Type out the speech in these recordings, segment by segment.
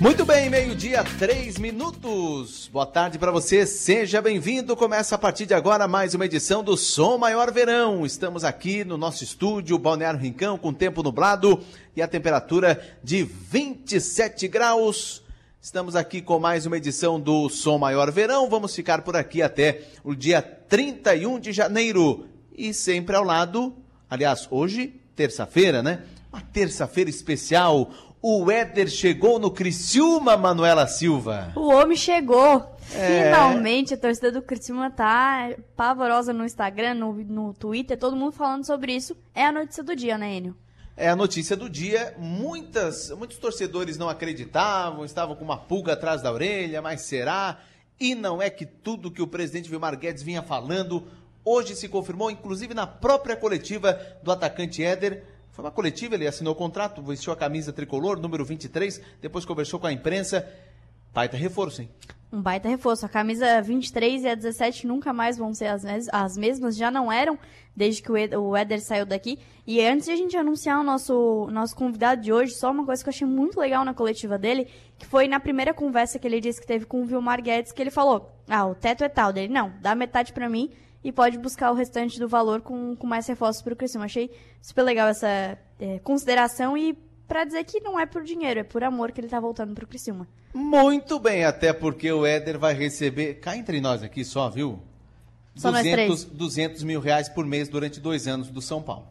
Muito bem, meio-dia, três minutos. Boa tarde para você, seja bem-vindo. Começa a partir de agora mais uma edição do Som Maior Verão. Estamos aqui no nosso estúdio, Balneário Rincão, com tempo nublado e a temperatura de 27 graus. Estamos aqui com mais uma edição do Som Maior Verão. Vamos ficar por aqui até o dia 31 de janeiro. E sempre ao lado, aliás, hoje, terça-feira, né? Uma terça-feira especial o Éder chegou no Criciúma, Manuela Silva. O homem chegou. É... Finalmente a torcida do Criciúma tá pavorosa no Instagram, no, no Twitter, todo mundo falando sobre isso. É a notícia do dia, né, Enio? É a notícia do dia. Muitas, muitos torcedores não acreditavam, estavam com uma pulga atrás da orelha, mas será? E não é que tudo que o presidente Vilmar Guedes vinha falando hoje se confirmou, inclusive na própria coletiva do atacante Éder foi uma coletiva, ele assinou o contrato, vestiu a camisa tricolor, número 23, depois conversou com a imprensa. Baita reforço, hein? Um baita reforço. A camisa 23 e a 17 nunca mais vão ser as, mes as mesmas, já não eram, desde que o Éder saiu daqui. E antes de a gente anunciar o nosso, nosso convidado de hoje, só uma coisa que eu achei muito legal na coletiva dele, que foi na primeira conversa que ele disse que teve com o Vilmar Guedes, que ele falou, ah, o teto é tal dele. Não, dá metade para mim e pode buscar o restante do valor com, com mais reforços para o Criciúma. Achei super legal essa é, consideração e para dizer que não é por dinheiro, é por amor que ele está voltando para o Criciúma. Muito bem, até porque o Éder vai receber, cá entre nós aqui só, viu? Só 200, 200 mil reais por mês durante dois anos do São Paulo.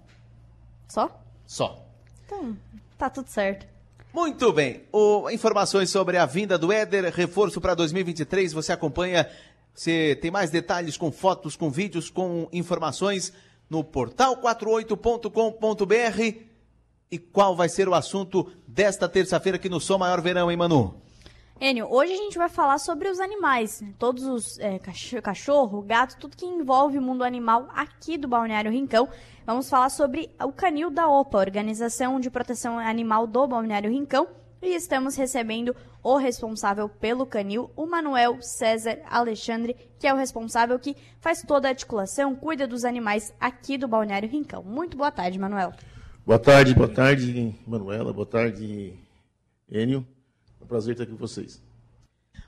Só? Só. Então, tá tudo certo. Muito bem. O, informações sobre a vinda do Éder, reforço para 2023, você acompanha você tem mais detalhes com fotos, com vídeos, com informações no portal 48.com.br. E qual vai ser o assunto desta terça-feira aqui no Som Maior Verão, hein, Manu? Enio, hoje a gente vai falar sobre os animais, né? todos os é, cachorro, gato, tudo que envolve o mundo animal aqui do Balneário Rincão. Vamos falar sobre o canil da OPA, Organização de Proteção Animal do Balneário Rincão, e estamos recebendo o responsável pelo canil, o Manuel César Alexandre, que é o responsável que faz toda a articulação, cuida dos animais aqui do Balneário Rincão. Muito boa tarde, Manuel. Boa tarde, boa tarde, Manuela, boa tarde, Enio. É um prazer estar aqui com vocês.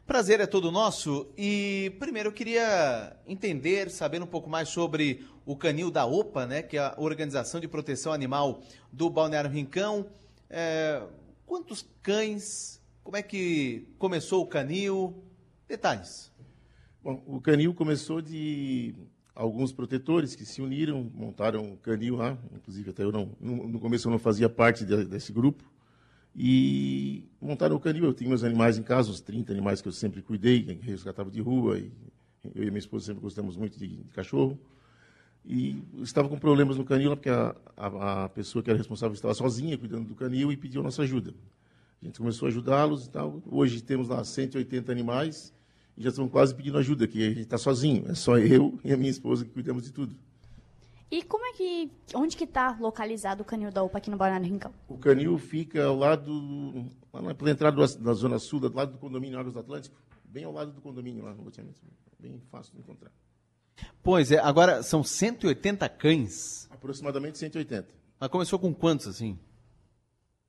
Prazer é todo nosso. E primeiro eu queria entender, saber um pouco mais sobre o canil da OPA, né, que é a Organização de Proteção Animal do Balneário Rincão. É, Quantos cães? Como é que começou o canil? Detalhes. Bom, o canil começou de alguns protetores que se uniram, montaram um canil lá, inclusive até eu não, no começo eu não fazia parte de, desse grupo, e montaram o canil. Eu tinha meus animais em casa, os 30 animais que eu sempre cuidei, que resgatava de rua, e eu e minha esposa sempre gostamos muito de, de cachorro. E estava com problemas no canil, porque a, a, a, pessoa que era responsável estava sozinha cuidando do canil e pediu nossa ajuda. A gente começou a ajudá-los e tal. Hoje temos lá 180 animais e já estão quase pedindo ajuda, que a gente está sozinho. É só eu e a minha esposa que cuidamos de tudo. E como é que. Onde que está localizado o canil da UPA aqui no Balneário Rincão? O canil fica ao lado. Lá pela entrada da Zona Sul, do lado do condomínio Águas do Atlântico. Bem ao lado do condomínio lá no loteamento. Bem fácil de encontrar. Pois é, agora são 180 cães. Aproximadamente 180. Mas começou com quantos, assim?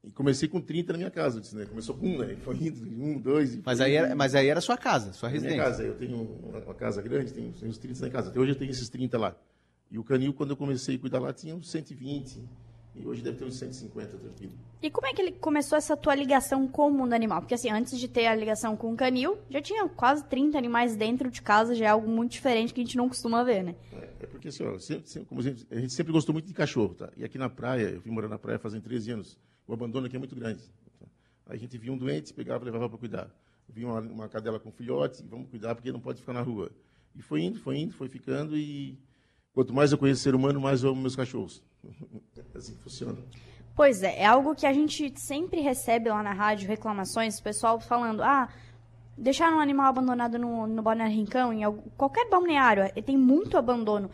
E comecei com 30 na minha casa, disse, né? Começou com um, né? Foi indo, um, dois. Mas aí, era, mas aí era sua casa, sua residência. Minha casa, eu tenho uma casa grande, tenho, tenho uns 30 na casa. Até hoje eu tenho esses 30 lá. E o canil, quando eu comecei a cuidar lá, tinha uns 120. E hoje deve ter uns 150, tranquilo. E como é que ele começou essa tua ligação com o mundo animal? Porque assim, antes de ter a ligação com o canil, já tinha quase 30 animais dentro de casa, já é algo muito diferente que a gente não costuma ver, né? É, é porque assim, ó, sempre, sempre, como a gente, a gente, sempre gostou muito de cachorro, tá? E aqui na praia, eu fui morar na praia fazem 13 anos, o abandono aqui é muito grande. Tá? Aí a gente via um doente, pegava e levava para cuidar. Via uma, uma cadela com filhote, vamos cuidar porque não pode ficar na rua. E foi indo, foi indo, foi ficando e quanto mais eu conheço ser humano, mais eu amo meus cachorros. assim funciona. Pois é, é algo que a gente sempre recebe lá na rádio, reclamações, pessoal falando, ah, deixar um animal abandonado no, no balneário Rincão, em algum, qualquer balneário, é, tem muito abandono.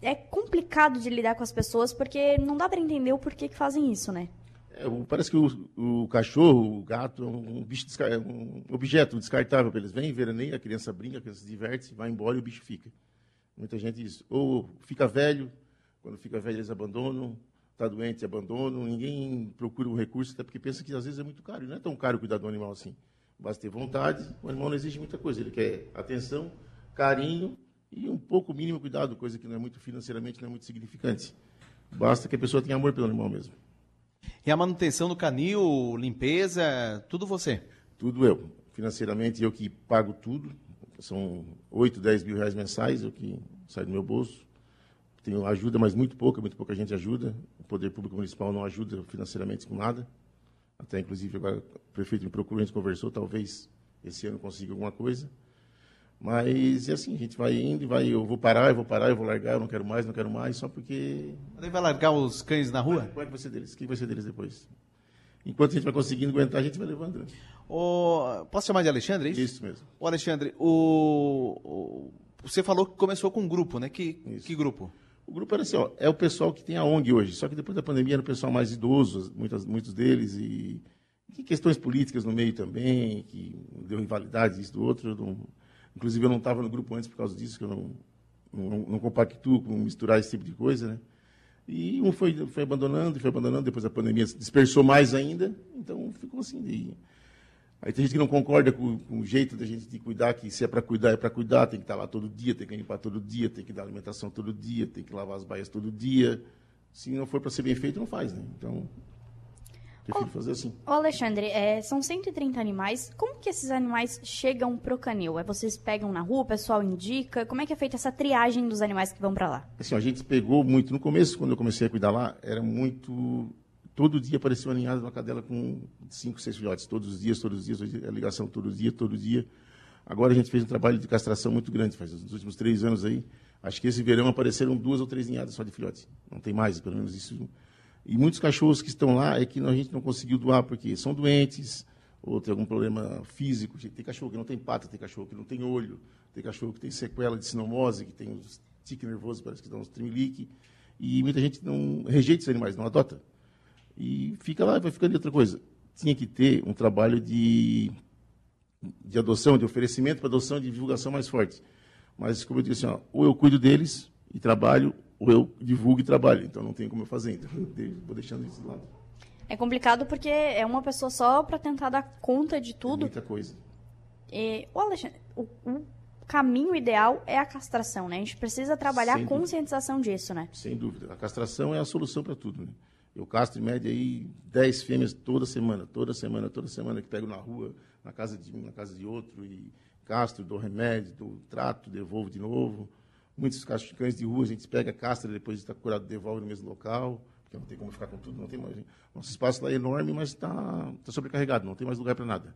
É complicado de lidar com as pessoas, porque não dá para entender o porquê que fazem isso, né? É, parece que o, o, cachorro, o gato, é um, bicho é um objeto descartável. Eles vêm, veraneiam, a criança brinca, a criança se diverte, vai embora e o bicho fica. Muita gente diz, ou fica velho, quando fica velho eles abandonam, está doente, abandono, ninguém procura um recurso, até porque pensa que às vezes é muito caro. E não é tão caro cuidar do animal assim. Basta ter vontade, o animal não exige muita coisa. Ele quer atenção, carinho e um pouco mínimo cuidado, coisa que não é muito financeiramente, não é muito significante. Basta que a pessoa tenha amor pelo animal mesmo. E a manutenção do canil, limpeza, tudo você? Tudo eu. Financeiramente, eu que pago tudo. São 8, 10 mil reais mensais, eu que saio do meu bolso. Tenho ajuda, mas muito pouca, muito pouca gente ajuda. O Poder Público Municipal não ajuda financeiramente com nada. Até, inclusive, agora o prefeito me procurou, a gente conversou, talvez esse ano consiga alguma coisa. Mas, é assim, a gente vai indo e vai, eu vou parar, eu vou parar, eu vou largar, eu não quero mais, não quero mais, só porque... Ele vai largar os cães na rua? Qual é que vai ser deles? Quem vai ser deles depois? Enquanto a gente vai conseguindo aguentar, a gente vai levando. Né? O... Posso chamar de Alexandre, é isso? Isso mesmo. O Alexandre, o... o... Você falou que começou com um grupo, né? Que, que grupo? O grupo era assim, ó, é o pessoal que tem a ONG hoje, só que depois da pandemia era o pessoal mais idoso, muitas, muitos deles, e, e questões políticas no meio também, que deu invalidade isso do outro. Não, inclusive, eu não estava no grupo antes por causa disso, que eu não, não, não compactuo com misturar esse tipo de coisa, né? E um foi, foi abandonando, foi abandonando, depois a pandemia dispersou mais ainda, então ficou assim. De, Aí tem gente que não concorda com, com o jeito da gente de cuidar, que se é para cuidar, é para cuidar, tem que estar lá todo dia, tem que limpar todo dia, tem que dar alimentação todo dia, tem que lavar as baias todo dia. Se não for para ser bem feito, não faz, né? Então, prefiro fazer assim. Ô Alexandre, é, são 130 animais. Como que esses animais chegam pro canil? É vocês pegam na rua, o pessoal indica? Como é que é feita essa triagem dos animais que vão para lá? Assim, a gente pegou muito. No começo, quando eu comecei a cuidar lá, era muito todo dia aparecia uma ninhada de uma cadela com cinco, seis filhotes, todos os dias, todos os dias, a ligação todo dia, todo dia. Agora a gente fez um trabalho de castração muito grande, faz os últimos três anos aí. Acho que esse verão apareceram duas ou três ninhadas só de filhotes. Não tem mais, pelo menos isso. E muitos cachorros que estão lá é que a gente não conseguiu doar porque são doentes ou tem algum problema físico. Tem cachorro que não tem pata, tem cachorro que não tem olho, tem cachorro que tem sequela de sinomose, que tem uns tique nervoso, parece que dá uns trimelique. E muita gente não rejeita esses animais, não adota. E fica lá, vai ficando outra coisa. Tinha que ter um trabalho de, de adoção, de oferecimento para adoção, de divulgação mais forte. Mas, como eu disse, assim, ó, ou eu cuido deles e trabalho, ou eu divulgo e trabalho. Então, não tem como eu fazer. Então, eu vou deixando isso de lado. É complicado porque é uma pessoa só para tentar dar conta de tudo. É muita coisa. E, o Alexandre, o, o, caminho ideal é a castração, né? A gente precisa trabalhar Sem a conscientização dúvida. disso, né? Sem dúvida. A castração é a solução para tudo, né? Eu castro, em média, aí 10 fêmeas toda semana, toda semana, toda semana, que pego na rua, na casa de um, na casa de outro, e castro, dou remédio, dou trato, devolvo de novo. Muitos cães de rua, a gente pega, castra, depois de estar curado, devolve no mesmo local, porque não tem como ficar com tudo, não tem mais. Nosso espaço lá é enorme, mas está tá sobrecarregado, não tem mais lugar para nada.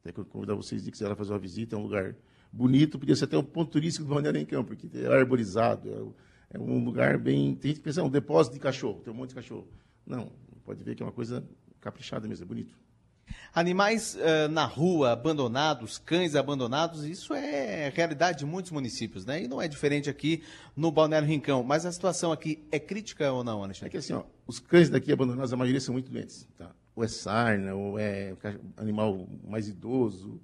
Até que eu convidar vocês de que quiser fazer uma visita, é um lugar bonito, podia ser até um ponto turístico do Balneário em Campo, porque é arborizado, é, é um lugar bem... Tem gente que pensa, é um depósito de cachorro, tem um monte de cachorro. Não, pode ver que é uma coisa caprichada mesmo, é bonito. Animais uh, na rua, abandonados, cães abandonados, isso é realidade de muitos municípios, né? E não é diferente aqui no Balneário Rincão. Mas a situação aqui é crítica ou não, Alexandre? É que assim, ó, os cães daqui abandonados, a maioria são muito doentes. Tá? Ou é sarna, ou é animal mais idoso.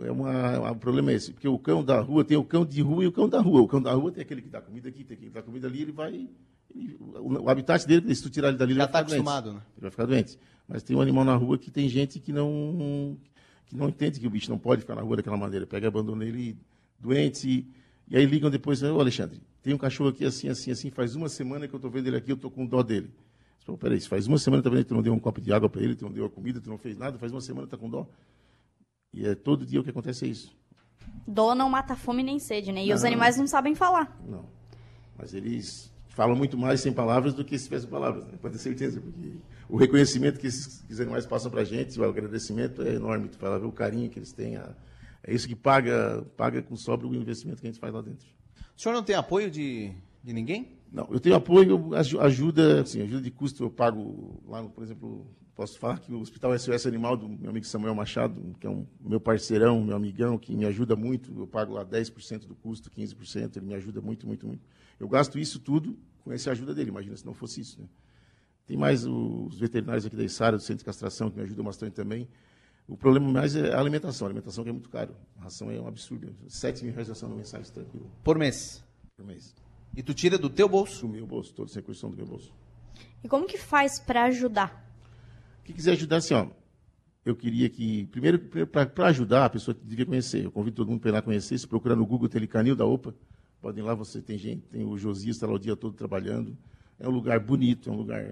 É uma, o problema é esse, porque o cão da rua tem o cão de rua e o cão da rua. O cão da rua tem aquele que dá comida aqui, tem aquele que dá comida ali, ele vai o, habitat dele, se tu tirar ele dali, Já ele vai tá ficar acostumado, doente. né? Ele vai ficar doente. Mas tem um animal na rua que tem gente que não, que não entende que o bicho não pode ficar na rua daquela maneira. Pega abandona ele doente. E, aí ligam depois, ô Alexandre, tem um cachorro aqui assim, assim, assim, faz uma semana que eu estou vendo ele aqui, eu estou com dó dele. Peraí, faz uma semana também que tu não deu um copo de água para ele, tu não deu a comida, tu não fez nada, faz uma semana que está com dó. E é todo dia o que acontece é isso. Dó não mata fome nem sede, né? E Não. os animais não sabem falar. Não. Mas eles falam muito mais sem palavras do que se tivesse palavras, né? pode ter certeza, porque o reconhecimento que esses, que esses animais passam para a gente, o agradecimento é enorme. Tu ver o carinho que eles têm, a, é isso que paga, paga com sobra o investimento que a gente faz lá dentro. O senhor não tem apoio de, de ninguém? Não, eu tenho apoio, aju- ajuda, assim, ajuda de custo eu pago lá, por exemplo, posso falar que o Hospital SOS Animal do meu amigo Samuel Machado, que é um meu parceirão, meu amigão, que me ajuda muito, eu pago lá 10% do custo, 15%, ele me ajuda muito, muito, muito. Eu gasto isso tudo com essa ajuda dele, imagina se não fosse isso, né? Tem mais os veterinários aqui da Isara, do Centro de Castração, que me ajudam bastante também. O problema mais é a alimentação, a alimentação que é muito caro. A ração é um absurdo, 7 mil reais de ração no mensagem, tranquilo, Por mês. por mês. E tu tira do teu bolso? Do meu bolso, todos os recursos são do meu bolso. E como que faz para ajudar? Quem quiser ajudar, assim, ó, eu queria que, primeiro, para ajudar, a pessoa devia conhecer. Eu convido todo mundo para ir lá conhecer. Se procurar no Google Telecanil da OPA, podem ir lá, você tem gente, tem o Josias, está lá o dia todo trabalhando. É um lugar bonito, é um lugar,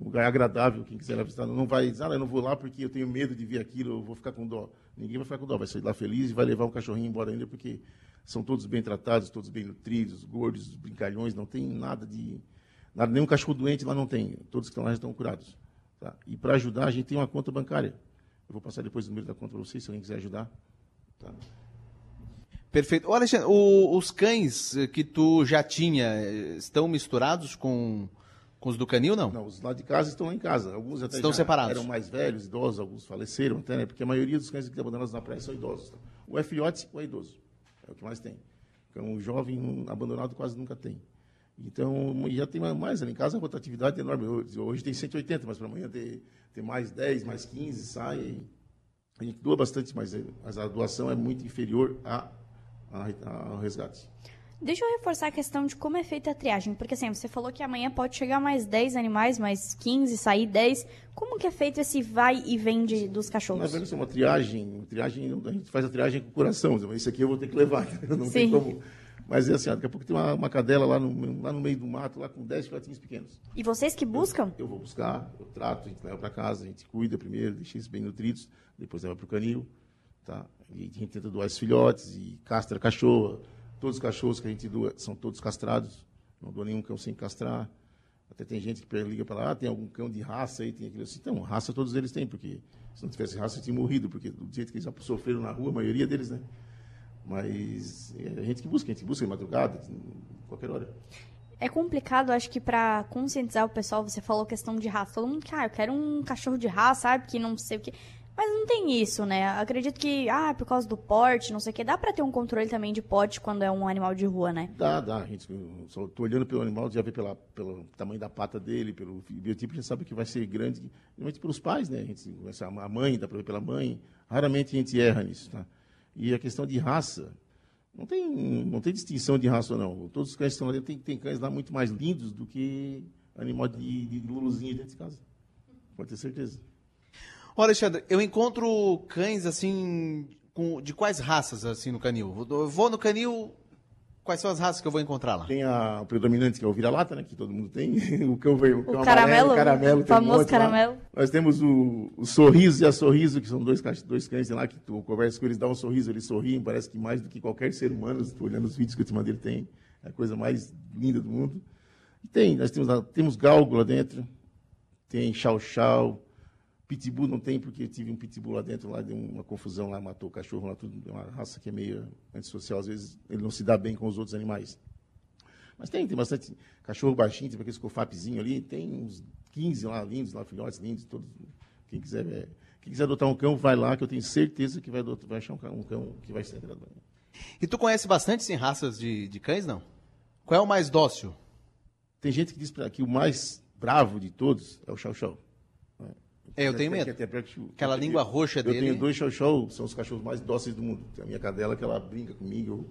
um lugar agradável. Quem quiser visitar, não vai dizer, ah, eu não vou lá porque eu tenho medo de ver aquilo, eu vou ficar com dó. Ninguém vai ficar com dó, vai sair lá feliz e vai levar um cachorrinho embora ainda, porque são todos bem tratados, todos bem nutridos, gordos, brincalhões, não tem nada de. Nada, nenhum cachorro doente lá não tem. Todos que estão lá já estão curados. Tá? E para ajudar, a gente tem uma conta bancária. Eu vou passar depois o número da conta para vocês, se alguém quiser ajudar. Tá? Perfeito. Ô, Alexandre, o, os cães que tu já tinha eh, estão misturados com, com os do canil, não? Não, os lá de casa estão lá em casa. Alguns até estão separados. eram mais velhos, idosos, alguns faleceram até, né? Porque a maioria dos cães que estão abandonados na praia são idosos. Tá? O é filhote ou é idoso. É o que mais tem. Então, um jovem abandonado quase nunca tem. Então, já tem mais ali em casa, a rotatividade é enorme. Hoje tem 180, mas para amanhã tem, tem mais 10, mais 15, sai. A gente doa bastante, mas, mas a doação é muito inferior a, a, ao resgate. Deixa eu reforçar a questão de como é feita a triagem, porque assim, você falou que amanhã pode chegar mais 10 animais, mais 15, sair 10. Como que é feito esse vai e vem de, dos cachorros? Na verdade, é uma triagem, triagem, a gente faz a triagem com o coração, isso aqui eu vou ter que levar, não Sim. tem como... Mas é assim, daqui a pouco tem uma, uma cadela lá no, lá no meio do mato, lá com 10 filhotinhos pequenos. E vocês que buscam? Eu, eu vou buscar, eu trato, a gente leva para casa, a gente cuida primeiro, deixa eles bem nutridos, depois leva para o canil, tá? E a gente tenta doar esses filhotes e castra cachorro, Todos os cachorros que a gente doa são todos castrados. Não dou nenhum cão sem castrar. Até tem gente que liga para lá, ah, tem algum cão de raça aí, tem aquilo assim. Então, raça todos eles têm, porque se não tivesse raça, tinha morrido, porque do jeito que eles já sofreram na rua, a maioria deles, né? Mas é a gente que busca, a gente busca de madrugada, qualquer hora. É complicado, acho que para conscientizar o pessoal, você falou questão de raça. Todo mundo, ah, eu quero um cachorro de raça, sabe? Que não sei o que. Mas não tem isso, né? Acredito que, ah, por causa do porte, não sei o que, dá pra ter um controle também de porte quando é um animal de rua, né? Dá, dá. A gente, só tô olhando pelo animal, já vê pela, pelo tamanho da pata dele, pelo biotipo, gente sabe que vai ser grande, principalmente pelos pais, né? A, gente, a mãe, dá pra ver pela mãe. Raramente a gente erra nisso, tá? E a questão de raça, não tem, não tem distinção de raça, não. Todos os cães que estão lá dentro, tem, tem cães lá muito mais lindos do que animal de, de luluzinho dentro de casa. Pode ter certeza. Olha, Alexandre, eu encontro cães assim, com, de quais raças assim no canil? Eu vou no canil, quais são as raças que eu vou encontrar lá? Tem a, o predominante, que é o vira-lata, né, que todo mundo tem. o cão, o cão o caramelo, amarelo, caramelo. O famoso um caramelo. Lá. Nós temos o, o sorriso e a sorriso, que são dois, dois cães lá que tu conversa com eles, dá um sorriso, eles sorriem, parece que mais do que qualquer ser humano, estou olhando os vídeos que eu te mandei, ele tem. É a coisa mais linda do mundo. E tem, nós temos, temos galgo lá dentro, tem chau-chau, Pitbull não tem, porque tive um pitbull lá dentro, lá deu uma confusão lá, matou o cachorro lá, tudo, é uma raça que é meio antissocial, às vezes ele não se dá bem com os outros animais. Mas tem, tem bastante cachorro baixinho, tem aquele cofapzinho ali, tem uns 15 lá lindos, lá filhotes lindos, todos. Quem quiser, é, quem quiser adotar um cão, vai lá, que eu tenho certeza que vai, adotar, vai achar um cão, um cão que vai ser agradável. E tu conhece bastante sim, raças de, de cães, não? Qual é o mais dócil? Tem gente que diz que o mais bravo de todos é o chau-chau. É, eu tenho medo. Aquela língua roxa dele. Eu tenho dois chow são os cachorros mais dóceis do mundo. Tem a minha cadela que ela brinca comigo,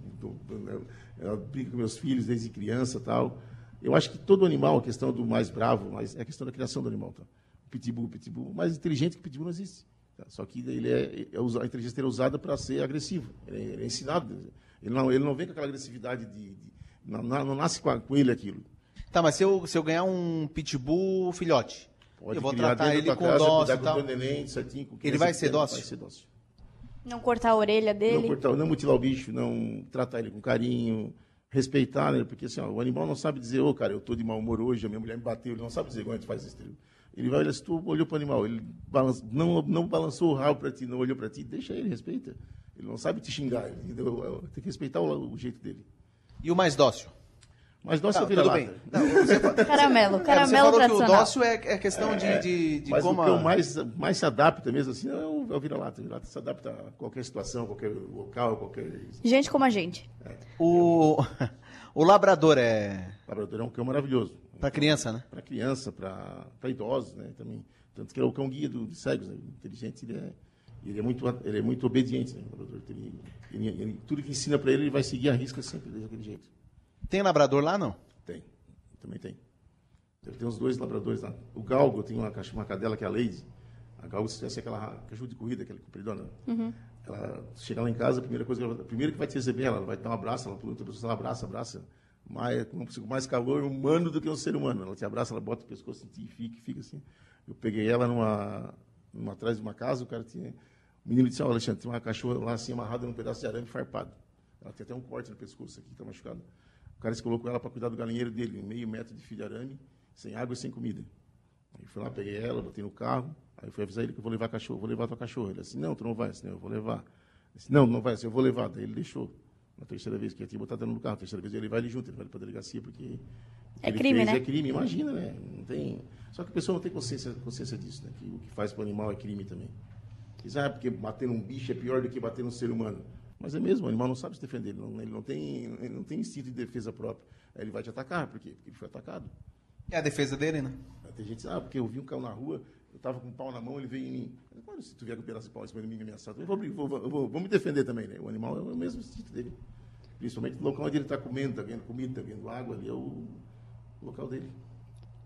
ela brinca com meus filhos desde criança tal. Eu acho que todo animal, a questão do mais bravo, mas é a questão da criação do animal. Tá? O pitbull, o pitbull, mais inteligente que o pitbull não existe. Tá? Só que ele é, é, a inteligência dele é usada para ser agressivo. Ele é, ele é, ensinado. Ele não, ele não vem com aquela agressividade de, de não, não, nasce com, com ele aquilo. Tá, mas se eu, se eu ganhar um pitbull filhote, Pode eu vou tratar ele com dócil e tal. Neném, certinho, ele vai ser dócil? Vai ser dócil. Não cortar a orelha dele? Não, cortar, não mutilar o bicho, não tratar ele com carinho, respeitar, né? Porque assim, ó, o animal não sabe dizer, ô, oh, cara, eu estou de mau humor hoje, a minha mulher me bateu, ele não sabe dizer como a gente faz isso. Ele vai olhar, se tu olhou para o animal, ele balança, não, não balançou o rabo para ti, não olhou para ti, deixa ele, respeita. Ele não sabe te xingar, entendeu? Tem que respeitar o, o jeito dele. E o mais dócil? Mas dócil tá, vira bem. Não, você, caramelo, caramelo você falou tradicional. que o dócil é, é questão de, de, de mas como... o que mais, mais se adapta mesmo assim é o, é o vira-lata. O vira-lata se adapta a qualquer situação, qualquer local, qualquer... Gente como a gente. É. O, o labrador é... O labrador é um cão maravilhoso. Para criança, né? Para criança, para idosos, né? Também. Tanto que ele é o cão guia do, de cegos, né? inteligente, ele é, ele é muito, ele é muito obediente, né? Ele, ele, ele, tudo que ensina para ele, ele vai seguir a risca sempre daquele jeito. Tem labrador lá, não? Tem. Também tem. Deve ter uns dois labradores lá. O Galgo tem uma, uma cadela que é a Lady. A Galgo, se tivesse aquela cachorro de corrida, aquela compridona. Uhum. Ela chega lá em casa, a primeira coisa que ela, primeiro que vai te receber, ela vai dar um abraço, ela outra pessoa, ela abraça, abraça. Mais, com mais calor humano do que um ser humano. Ela te abraça, ela bota o pescoço em ti e fica, fica assim. Eu peguei ela numa, numa atrás de uma casa, o cara tinha. O menino disse: Ó, oh, Alexandre, tem uma cachorra lá assim amarrada num pedaço de arame farpado. Ela tem até um corte no pescoço aqui, está machucada. O cara se colocou ela para cuidar do galinheiro dele, meio metro de fio de arame, sem água e sem comida. Aí fui lá, peguei ela, botei no carro, aí fui avisar ele que eu vou levar cachorro, vou levar tua cachorra. Ele disse, não, tu não vai, assim, eu vou levar. Ele disse, não, não vai, assim, eu vou levar. Daí ele deixou. Na terceira vez que ia te botar dentro do carro, a terceira vez ele levar ele junto, ele vai para a delegacia, porque é crime, fez, né? É crime, imagina, né? Não tem... Só que a pessoa não tem consciência, consciência disso, né? Que o que faz para o animal é crime também. Diz, ah, porque bater num bicho é pior do que bater num ser humano. Mas é mesmo, o animal não sabe se defender, ele não, ele não, tem, ele não tem instinto de defesa própria. Aí ele vai te atacar, por quê? Porque ele foi atacado. É a defesa dele, né? Tem gente que diz, ah, porque eu vi um carro na rua, eu estava com um pau na mão, ele veio em mim. Claro, se tu vier com um pedaço de pau em cima de mim me ameaçar, eu vou, vou, vou, vou, vou me defender também, né? O animal é o mesmo instinto dele. Principalmente no local onde ele está comendo, está ganhando comida, está ganhando água, ali é o local dele.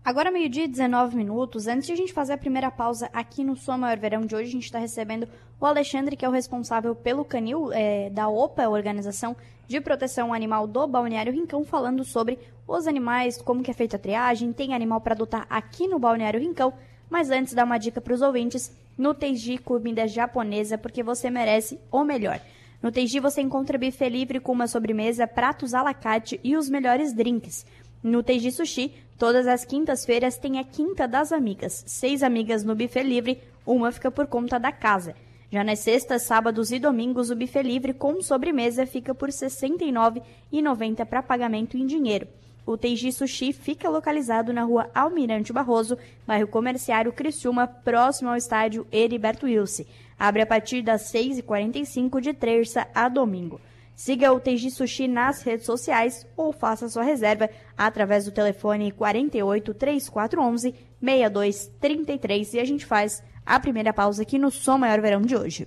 Agora, meio-dia e 19 minutos. Antes de a gente fazer a primeira pausa aqui no Sua Maior Verão de hoje, a gente está recebendo o Alexandre, que é o responsável pelo canil é, da OPA, Organização de Proteção Animal do Balneário Rincão, falando sobre os animais, como que é feita a triagem, tem animal para adotar aqui no Balneário Rincão. Mas antes, dá uma dica para os ouvintes, no Teiji Comida Japonesa, porque você merece o melhor. No Teiji você encontra buffet livre com uma sobremesa, pratos à la carte e os melhores drinks. No Teiji Sushi, todas as quintas-feiras tem a Quinta das Amigas. Seis amigas no buffet livre, uma fica por conta da casa. Já nas sextas, sábados e domingos, o buffet livre com sobremesa fica por R$ 69,90 para pagamento em dinheiro. O Teiji Sushi fica localizado na rua Almirante Barroso, bairro comerciário Criciúma, próximo ao estádio Heriberto Wilson. Abre a partir das 6h45 de terça a domingo. Siga o Teiji Sushi nas redes sociais ou faça sua reserva através do telefone 48 3411 6233 e a gente faz a primeira pausa aqui no Som Maior Verão de hoje.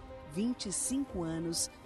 25 anos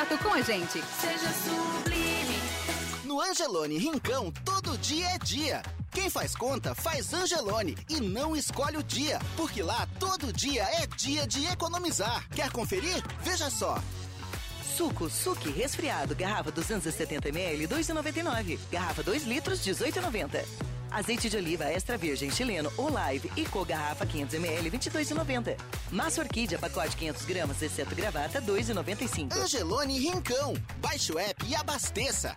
contato com a gente. Seja sublime. No Angelone Rincão, todo dia é dia. Quem faz conta, faz Angelone e não escolhe o dia, porque lá todo dia é dia de economizar. Quer conferir? Veja só. Suco Suki resfriado, garrafa 270ml, 2,99. Garrafa 2 litros, 18,90. Azeite de oliva extra virgem chileno Olive e co garrafa 500ml 22,90. Massa orquídea pacote 500 gramas exceto gravata 2,95. Angelone Rincão. Baixe o app e abasteça.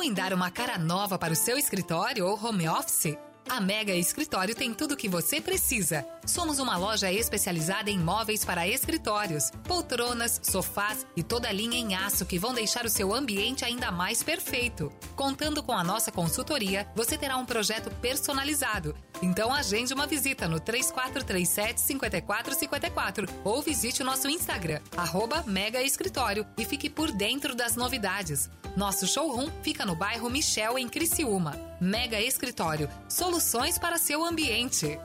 Pensou em dar uma cara nova para o seu escritório ou home office? A Mega Escritório tem tudo o que você precisa. Somos uma loja especializada em móveis para escritórios, poltronas, sofás e toda a linha em aço que vão deixar o seu ambiente ainda mais perfeito. Contando com a nossa consultoria, você terá um projeto personalizado. Então agende uma visita no 3437 5454 ou visite o nosso Instagram, arroba Mega Escritório e fique por dentro das novidades. Nosso showroom fica no bairro Michel, em Criciúma. Mega Escritório, soluções para seu ambiente.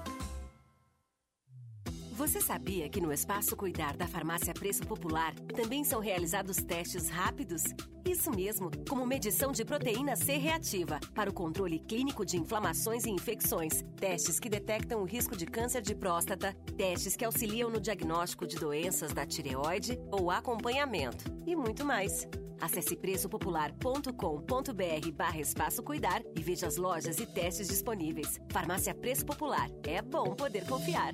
Você sabia que no Espaço Cuidar da Farmácia Preço Popular também são realizados testes rápidos? Isso mesmo, como medição de proteína C reativa para o controle clínico de inflamações e infecções, testes que detectam o risco de câncer de próstata, testes que auxiliam no diagnóstico de doenças da tireoide ou acompanhamento e muito mais. Acesse preçopopular.com.br barra espaço cuidar e veja as lojas e testes disponíveis. Farmácia Preço Popular. É bom poder confiar.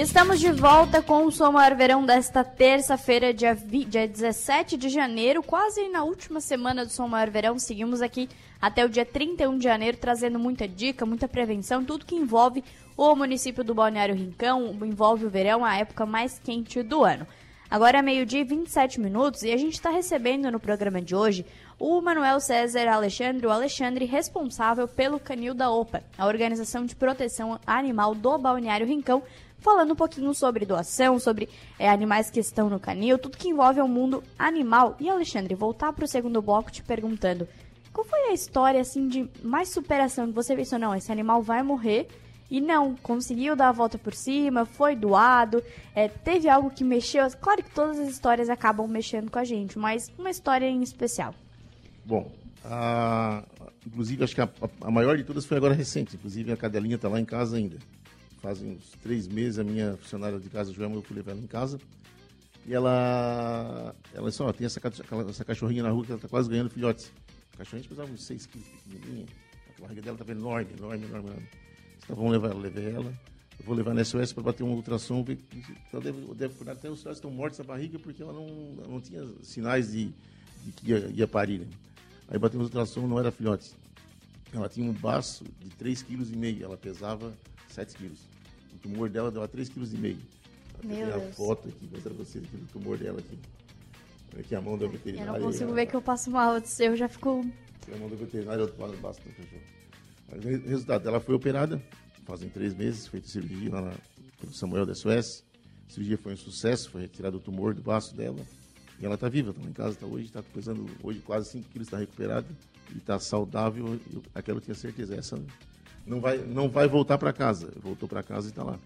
Estamos de volta com o Som Maior Verão desta terça-feira, dia, dia 17 de janeiro, quase na última semana do Som Maior Verão. Seguimos aqui até o dia 31 de janeiro, trazendo muita dica, muita prevenção, tudo que envolve o município do Balneário Rincão, envolve o verão, a época mais quente do ano. Agora é meio-dia e 27 minutos e a gente está recebendo no programa de hoje o Manuel César Alexandre, o Alexandre responsável pelo Canil da OPA, a Organização de Proteção Animal do Balneário Rincão, falando um pouquinho sobre doação, sobre é, animais que estão no canil, tudo que envolve o mundo animal. E Alexandre, voltar para o segundo bloco te perguntando, qual foi a história, assim, de mais superação que você pensou, não, esse animal vai morrer e não, conseguiu dar a volta por cima, foi doado, é, teve algo que mexeu. Claro que todas as histórias acabam mexendo com a gente, mas uma história em especial. Bom, a, inclusive acho que a, a, maior de todas foi agora recente. Inclusive a cadelinha está lá em casa ainda. Fazem uns três meses a minha funcionária de casa, Joelma, eu fui levar ela em casa. E ela, ela só tem essa, essa cachorrinha na rua que ela está quase ganhando filhote. A cachorrinha pesava uns 6 quilos, pequenininha. A barriga dela estava enorme, enorme, enorme. enorme. Então vamos levar ela, levei ela. Eu vou levar na SOS para bater um ultrassom. Ver, ela deve, deve até os filhotes estão mortos na barriga porque ela não, não tinha sinais de, de que ia, ia parir. Né? Aí bateu um ultrassom, não era filhote. Ela tinha um baço de 3,5 kg. Ela pesava 7 kg. O tumor dela dava 3,5 kg. Meu Tem a foto aqui, mostrar pra vocês aqui do tumor dela aqui. Olha aqui a mão da veterinária. Eu não consigo ver que eu passo mal, eu já fico... A mão da veterinária, eu passo do cachorro. Resultado, ela foi operada, fazem três meses, feita cirurgia lá na, pelo Samuel da SOS. A cirurgia foi um sucesso, foi retirado o tumor do baço dela. E ela está viva, está em casa, está hoje, está pesando hoje quase 5 quilos, está recuperada e está saudável. Aquela eu tinha certeza, essa não vai, não vai voltar para casa. Voltou para casa e está lá.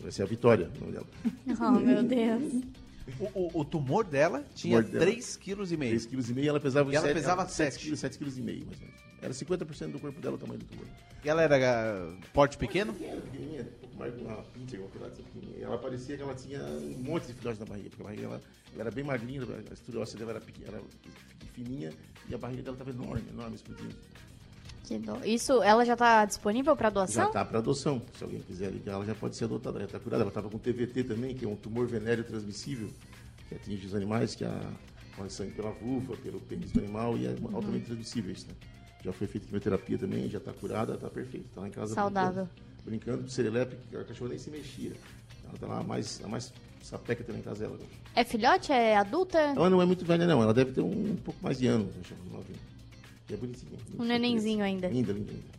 Vai ser a Vitória, dela. Oh, meu Deus. O, o, o, tumor dela tinha 3,5 kg. 3,5 kg e ela pesava e ela 7, pesava 7 kg, 7 kg e meio, mais ou menos. Era 50% do corpo dela o tamanho do tumor. E ela era porte pequeno? Pequenininha, um pouco mais uma uma filhote pequenininha. Ela parecia que ela tinha um monte de filhotes na barriga, porque a barriga ela, ela era bem magrinha, a estrutura dela era, pequena, era fininha e a barriga dela estava enorme, enorme, explodindo. Isso, ela já está disponível para adoção? Já está para adoção. Se alguém quiser ligar, ela já pode ser adotada. Já está curada. Ela estava com TVT também, que é um tumor venéreo transmissível, que atinge os animais, que a, corre sangue pela vulva, pelo pênis do animal e é altamente uhum. transmissível isso, né? Já foi feita quimioterapia também, já está curada, está perfeita. Está lá em casa Saudável. brincando, brincando serelepe, a cachorra nem se mexia. Ela está lá mais, a mais sapeca também em casa dela. É filhote? É adulta? Ela não é muito velha, não. Ela deve ter um, um pouco mais de anos, novinha. E é bonitinha. Um nenenzinho ainda. Linda, linda, linda.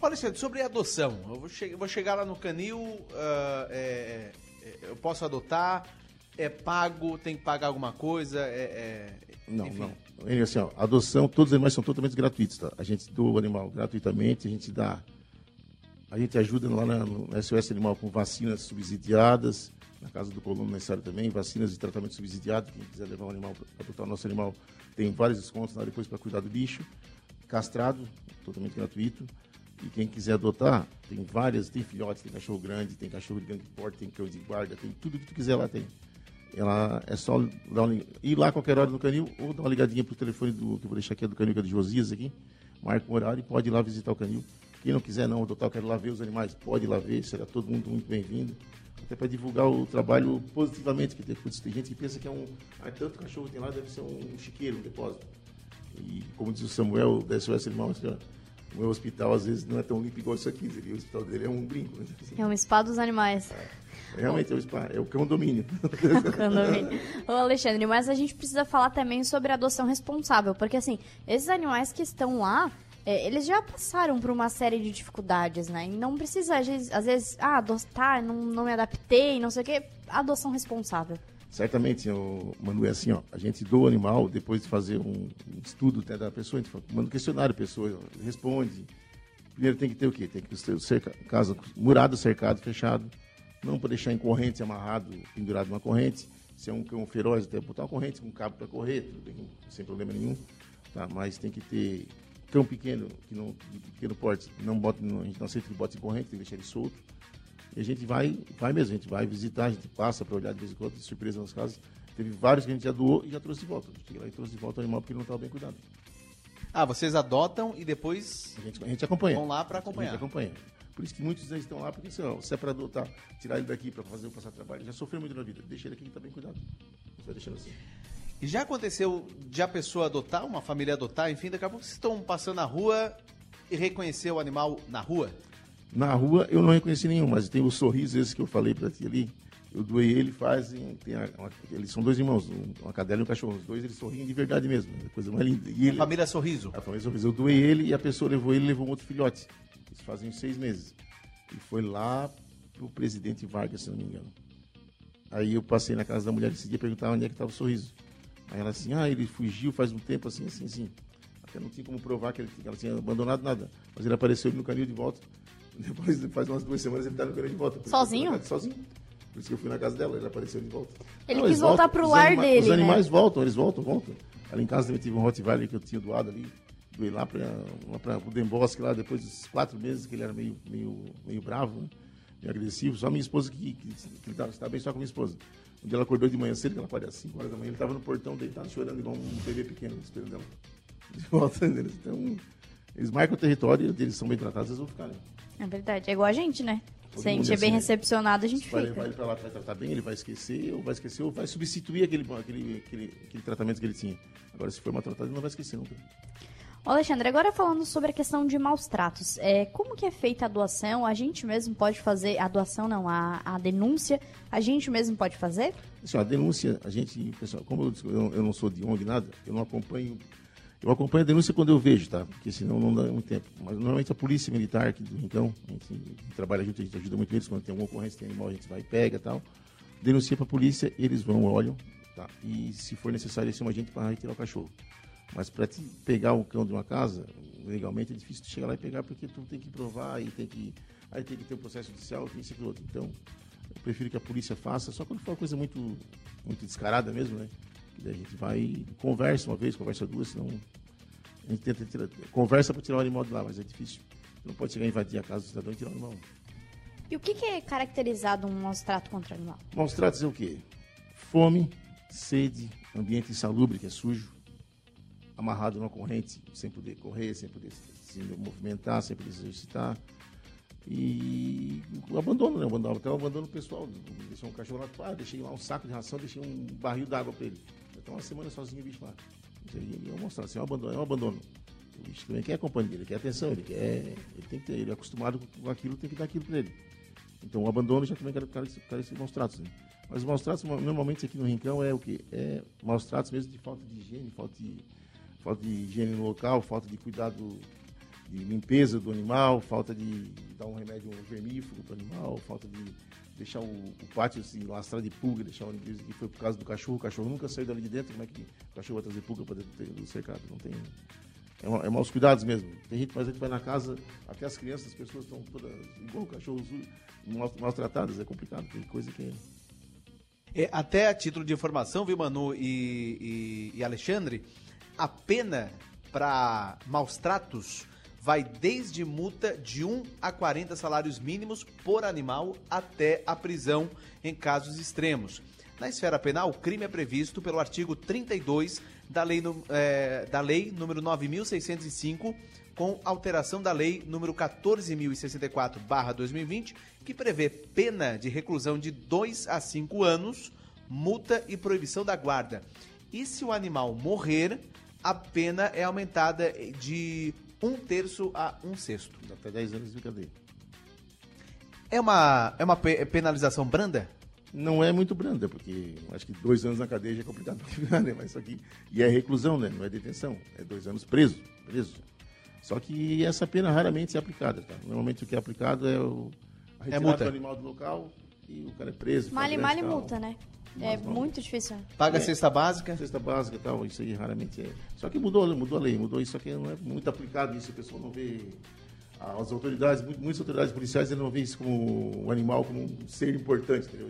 Olha, Alexandre, sobre adoção. Eu vou, che vou chegar lá no canil, uh, é, é, eu posso adotar, é pago, tem que pagar alguma coisa, é, não, enfim. não. Ele, assim, ó, adoção, todos os animais são totalmente gratuitos, tá? A gente doa o animal gratuitamente, a gente dá. A gente ajuda lá na, no SOS Animal com vacinas subsidiadas, na casa do colono necessário também, vacinas de tratamento subsidiado. Quem quiser levar o animal para adotar o nosso animal, tem vários descontos lá depois para cuidar do bicho. Castrado, totalmente gratuito. E quem quiser adotar, tem várias, tem filhotes, tem cachorro grande, tem cachorro de grande porte, tem cão de guarda, tem tudo que tu quiser lá tem. Ela é só um, ir lá qualquer hora no canil ou dar uma ligadinha pro telefone do, que eu vou deixar aqui, é do canil, que é de Josias aqui. Marca um horário e pode ir lá visitar o canil. Quem não quiser não adotar, eu quero lá ver os animais, pode ir lá ver, será todo mundo muito bem-vindo. Até para divulgar o trabalho positivamente, que tem, tem gente que pensa que é um. Ah, tanto cachorro tem lá, deve ser um chiqueiro, um depósito. E como diz o Samuel, da SOS Irmãos, assim, o meu hospital às vezes não é tão limpo igual isso aqui. O hospital dele é um brinco. Né? É um spa dos animais. É. Realmente é o spa, é o condomínio. condomínio. Ô Alexandre, mas a gente precisa falar também sobre adoção responsável, porque assim, esses animais que estão lá, é, eles já passaram por uma série de dificuldades, né? E não precisa, às vezes, às vezes ah, adotar, não, não me adaptei, não sei o quê. Adoção responsável. Certamente, o Manu, é assim, ó, a gente doa o animal depois de fazer um, um estudo até da pessoa, a gente manda um questionário, a pessoa responde. Primeiro tem que ter o quê? Tem que ter cerca, casa murado, cercado, fechado. Não para deixar em corrente, amarrado, pendurado numa corrente. Se é um cão feroz, até botar uma corrente com um cabo para correr, sem problema nenhum. Tá? Mas tem que ter cão pequeno, que não, de pequeno porte, não bota, não, a gente não aceita que bote em corrente, tem que deixar ele solto. E a gente vai, vai mesmo, a gente vai visitar, a gente passa para olhar de vez em quando, de surpresa nas casas. Teve vários que a gente já doou e já trouxe de volta. A gente lá e trouxe de volta o animal porque ele não estava bem cuidado. Ah, vocês adotam e depois. A gente, a gente acompanha. Vão lá para acompanhar. A gente acompanha. Por isso que muitos deles estão lá, porque assim, ó, se é para adotar, tirar ele daqui para fazer o passar trabalho, já sofreu muito na vida. Deixa ele aqui que está bem cuidado. Gente vai deixando assim. E já aconteceu de a pessoa adotar, uma família adotar, enfim, daqui a pouco vocês estão passando na rua e reconhecer o animal na rua? Na rua eu não reconheci nenhum, mas tem o sorriso esse que eu falei para ti ali. Eu doei ele, fazem. Eles são dois irmãos, uma cadela e um cachorro. Os dois eles sorriem de verdade mesmo. É coisa mais linda. E ele, a família Sorriso. A família Sorriso. Eu doei ele e a pessoa levou ele e levou um outro filhote. Isso fazem seis meses. E foi lá pro presidente Vargas, se não me engano. Aí eu passei na casa da mulher esse dia perguntava onde é que estava o sorriso. Aí ela assim, ah, ele fugiu faz um tempo, assim, assim, assim. Eu não tinha como provar que, ele, que ela tinha abandonado nada. Mas ele apareceu no canil de volta. Depois, faz umas duas semanas, ele tá no canil de volta. Que Sozinho? casa- Sozinho. Por isso que eu fui na casa dela, ele apareceu de volta. Ele Não, quis voltar voltam, pro lar dele, Os né? animais voltam, eles voltam, voltam. Ali em casa também tive um Rottweiler que eu tinha doado ali. Doei lá para o Dembosque, lá depois dos quatro meses que ele era meio, meio, meio bravo, né? meio agressivo. Só minha esposa que, que, que ele tava, estava bem só com minha esposa. Um dia ela acordou de manhã cedo, que ela parece às 5 horas da manhã, ele estava no portão deitado chorando igual um bebê pequeno, esperando ela. De volta deles. Então, eles marcam o território, eles são bem tratados, eles vão ficar. Né? É verdade. É igual a gente, né? Todo Se a gente é bem assim, recepcionado, a gente vai, fica. vai ele pra lá, vai tratar bem, ele vai esquecer, ou vai esquecer, ou vai substituir aquele, aquele, aquele, aquele tratamento que ele tinha. Agora, se for maltratado, ele não vai esquecer nunca. Alexandre, agora falando sobre a questão de maus tratos, é, como que é feita a doação? A gente mesmo pode fazer, a doação não, a, a denúncia, a gente mesmo pode fazer? Assim, a denúncia, a gente, pessoal, como eu, eu, eu não sou de ONG nada, eu não acompanho. Eu acompanho a denúncia quando eu vejo, tá? Porque senão não dá muito tempo. Mas normalmente a polícia militar do Rincão, a gente, a gente trabalha junto, a gente ajuda muito eles. Quando tem alguma ocorrência, tem animal, a gente vai e pega e tal. Denuncia pra polícia, eles vão, olham, tá? E se for necessário, eles chamam a gente para retirar o cachorro. Mas para pegar o cão de uma casa, legalmente é difícil chegar lá e pegar, porque tu tem que provar e tem que. Aí tem que ter um processo judicial, tem isso e outro. Então, eu prefiro que a polícia faça, só quando for uma coisa muito, muito descarada mesmo, né? Que daí a gente vai e conversa uma vez, conversa duas, senão a gente tenta tirar, conversa para tirar o animal de lá, mas é difícil. Não pode chegar e invadir a casa do cidadão e tirar o animal. E o que, que é caracterizado um maus trato contra o animal? Maus tratos é o quê? Fome, sede, ambiente insalubre, que é sujo, amarrado numa corrente, sem poder correr, sem poder se movimentar, sem poder se exercitar. E abandono, né? Abandono, até o abandono pessoal. Deixou um cachorro lá, ah, deixei lá um saco de ração, deixei um barril d'água para ele. Então uma semana sozinho o bicho lá. Isso aí é mostrar, assim, é um abandono, é um abandono. O bicho também quer companhia, ele quer atenção, ele quer. Ele tem que ter, ele é acostumado com aquilo, tem que dar aquilo para ele. Então o abandono já também carece de maus tratos. Né? Mas os maus tratos, normalmente aqui no Rincão, é o quê? É maus tratos mesmo de falta de higiene, falta de, falta de higiene no local, falta de cuidado, de limpeza do animal, falta de dar um remédio vermífugo para o animal, falta de deixar o, o pátio assim, lastrar de pulga, deixar o que foi por causa do cachorro, o cachorro nunca saiu dali de dentro, como é que o cachorro vai trazer pulga para dentro do cercado? Não tem. É, é maus cuidados mesmo. Tem gente, mas a gente vai na casa, até as crianças, as pessoas estão todas igual o cachorro mal, maltratadas, é complicado, tem coisa que é... é. Até a título de informação, viu, Manu e, e, e Alexandre, a pena para maus tratos vai desde multa de 1 a 40 salários mínimos por animal até a prisão em casos extremos. Na esfera penal, o crime é previsto pelo artigo 32 da lei, é, da lei número 9.605, com alteração da lei número 14.064-2020, que prevê pena de reclusão de 2 a 5 anos, multa e proibição da guarda. E se o animal morrer, a pena é aumentada de um terço a um sexto. Até 10 anos de cadeia. É uma, é uma penalização branda? Não é muito branda, porque acho que dois anos na cadeia já é complicado pra né? Mas isso aqui. E é reclusão, né? Não é detenção. É dois anos preso. preso. Só que essa pena raramente é aplicada, tá? Normalmente o que é aplicado é o a retirada multa. do animal do local e o cara é preso. Male, male multa, né? É Mas, muito difícil. Paga é, a cesta básica? Cesta básica e tal, isso aí raramente é. Só que mudou, mudou a lei, mudou isso, só que não é muito aplicado isso, o pessoal não vê. As autoridades, muitas autoridades policiais não veem isso como o animal como um ser importante, entendeu?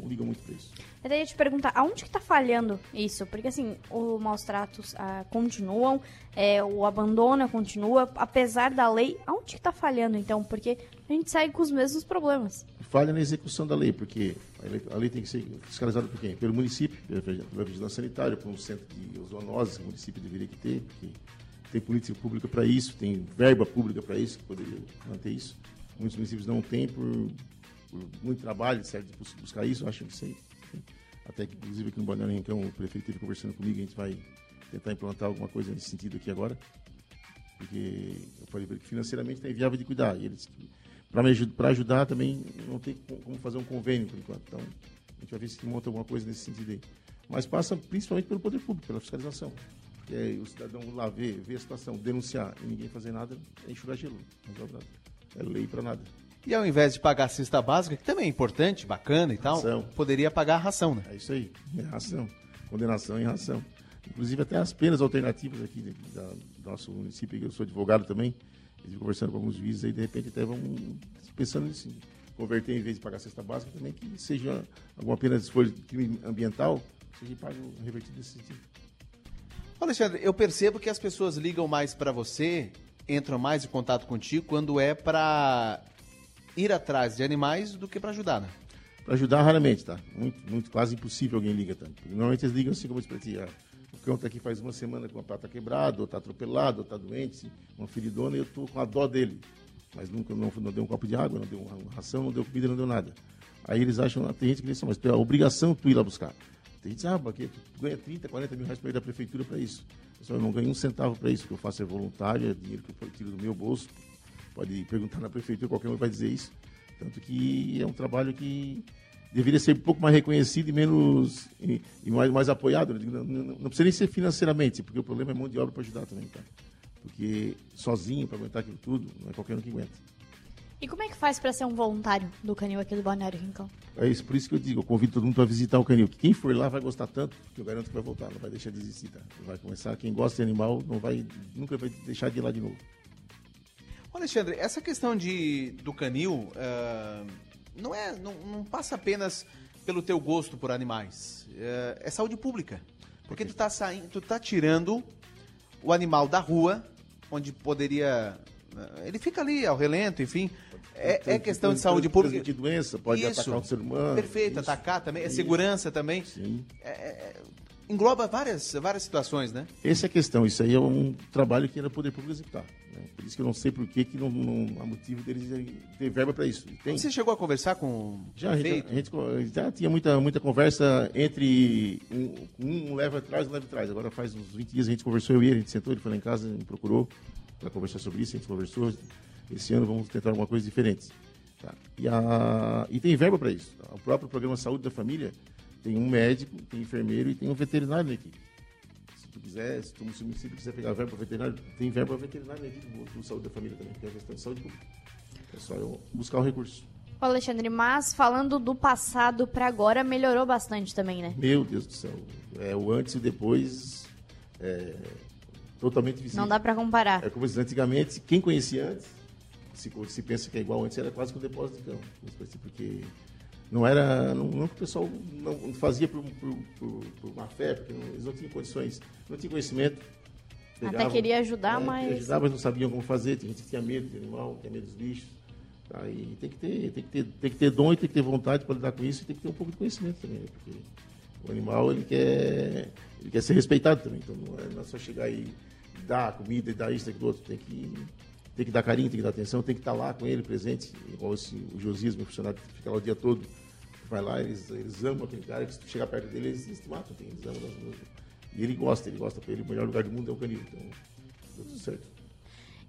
Não ligam muito para isso. Eu ia te perguntar, aonde que tá falhando isso? Porque assim, os maus tratos ah, continuam, é, o abandono continua, apesar da lei, aonde que tá falhando então? Porque a gente segue com os mesmos problemas. Falha na execução da lei, porque a lei, a lei tem que ser fiscalizada por quem? Pelo município, pela vigilância sanitária, por um centro de zoonoses que o município deveria ter, tem política pública para isso, tem verba pública para isso, que poderia manter isso. Muitos municípios não têm por, por muito trabalho, certo, de buscar isso, eu acho que sei. Até que, inclusive, aqui no Balneário Rincão, o prefeito esteve conversando comigo, a gente vai tentar implantar alguma coisa nesse sentido aqui agora, porque eu falei para ele que financeiramente está inviável de cuidar. E para ajudar também, não tem como fazer um convênio por enquanto. Então, a gente vai ver se monta alguma coisa nesse sentido aí. Mas passa principalmente pelo poder público, pela fiscalização. Porque aí o cidadão lá vê, vê a situação, denunciar e ninguém fazer nada, é enxugar gelo. É lei para nada. E ao invés de pagar a cesta básica, que também é importante, bacana e tal, ração. poderia pagar a ração, né? É isso aí, é ração. Condenação em ração. Inclusive até as penas alternativas aqui da, do nosso município, que eu sou advogado também, eles conversando com alguns juízes aí, de repente até vão pensando nisso, converter em vez de pagar a cesta básica também, que seja alguma pena de esforço de crime ambiental, seja pago revertido nesse sentido. Alexandre, eu percebo que as pessoas ligam mais para você, entram mais em contato contigo quando é para ir atrás de animais do que para ajudar, né? Para ajudar, raramente, tá? Muito, muito, quase impossível alguém liga? Porque normalmente eles ligam assim, como eu disse ti, ah, o cão tá aqui faz uma semana com a pata quebrada, ou tá atropelado, ou tá doente, uma feridona, e eu tô com a dó dele. Mas nunca, não, não deu um copo de água, não deu uma ração, não deu comida, não deu nada. Aí eles acham, tem gente que diz assim, mas é a obrigação tu ir lá buscar. Tem gente que diz, ah, tu ganha 30, 40 mil reais para ir da prefeitura para isso. Eu só não ganho um centavo para isso, que eu faço é voluntário, é dinheiro que eu tiro do meu bolso. Pode perguntar na prefeitura, qualquer um vai dizer isso. Tanto que é um trabalho que deveria ser um pouco mais reconhecido e menos e, e mais, mais apoiado. Eu digo, Não, não, não precisa nem ser financeiramente, porque o problema é mão de obra para ajudar também, tá? Porque sozinho, para aguentar aquilo tudo, não é qualquer um que aguenta. E como é que faz pra ser um voluntário do canil aqui do Balneário Rincão? É isso, por isso que eu digo, eu convido todo mundo para visitar o canil. Que quem for lá vai gostar tanto, que eu garanto que vai voltar, não vai deixar de existir, tá? Vai começar, quem gosta de animal não vai, nunca vai deixar de ir lá de novo. Ô, Alexandre, essa questão de, do canil ah, não, é, não, não passa apenas pelo teu gosto por animais. É, é saúde pública. Porque tu tá saindo, tu tá tirando o animal da rua, onde poderia. ah, Ele fica ali ao relento, enfim. É, é questão de saúde pública. De doença, pode Isso. atacar o ser humano. Perfeito, Isso. atacar também. É segurança também. Sim. É, é, engloba várias, várias situações, né? Essa é a questão. Isso aí é um trabalho que era poder público executar. né? Por isso que eu não sei por que, que não, não há motivo deles ter verba para isso. Tem. Você chegou a conversar com o Já, a gente, prefeito? a gente já tinha muita, muita conversa entre um, um leva atrás e um leva atrás. Agora faz uns 20 dias a gente conversou, eu e ele, a gente sentou, ele foi lá em casa, me procurou para conversar sobre isso, a gente conversou. Esse ano vamos tentar alguma coisa diferente. tá? E, a, e tem verba para isso. tá? O próprio programa Saúde da Família tem um médico, tem enfermeiro e tem um veterinário na equipe. Se tu quiser, se tu se o município quiser pegar verba para veterinário, tem verba para veterinário na equipe do, Saúde da Família também, que é a questão de saúde pública. É só eu buscar o recurso. Ô, Alexandre, mas falando do passado pra agora, melhorou bastante também, né? Meu Deus do céu. É, o antes e o depois é totalmente visível. Não dá pra comparar. É como se antigamente, quem conhecia antes, se, se pensa que é igual antes, era quase que um depósito de cão. Porque não era. Não, não que o pessoal não fazia por, por, por, por má fé, porque não- eles não tinham condições, não tinham conhecimento. Até queria ajudar, é, mas- Ajudar, mas não sabiam como fazer. Tem gente que tinha medo de animal, tinha medo dos bichos. Tá? E tem que, ter, tem, que ter, tem que ter dom e tem que ter vontade para lidar com isso e tem que ter um pouco de conhecimento também. né? Porque o animal ele quer, ele quer ser respeitado também. Então não é, não é só chegar e dar comida e dar isso, aquilo outro. Tem que, tem que dar carinho, tem que dar atenção, tem que estar lá com ele presente. Igual esse, o Josias, meu funcionário, que fica lá o dia todo. Vai lá, eles, eles amam aquele cara, que se chegar perto dele, eles, eles te matam. tem- Eles amam. E ele gosta, ele gosta para ele. O melhor lugar do mundo é o canil. Então, deu tudo certo.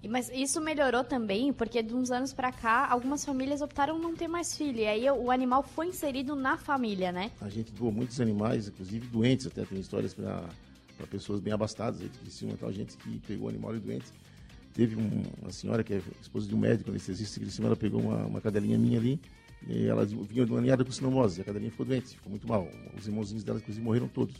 Mas isso melhorou também, porque de uns anos pra cá, algumas famílias optaram não ter mais filho. E aí o animal foi inserido na família, né? A gente doa muitos animais, inclusive doentes, até tem histórias para pessoas bem abastadas. aí, que Criciúma, tal gente que pegou animal e doente. Teve um- uma senhora que é esposa de um médico anestesista Criciúma, ela pegou uma, uma cadelinha minha ali, e ela vinha de uma ninhada com sinomose, a cadelinha ficou doente, ficou muito mal. Os irmãozinhos dela, inclusive, morreram todos.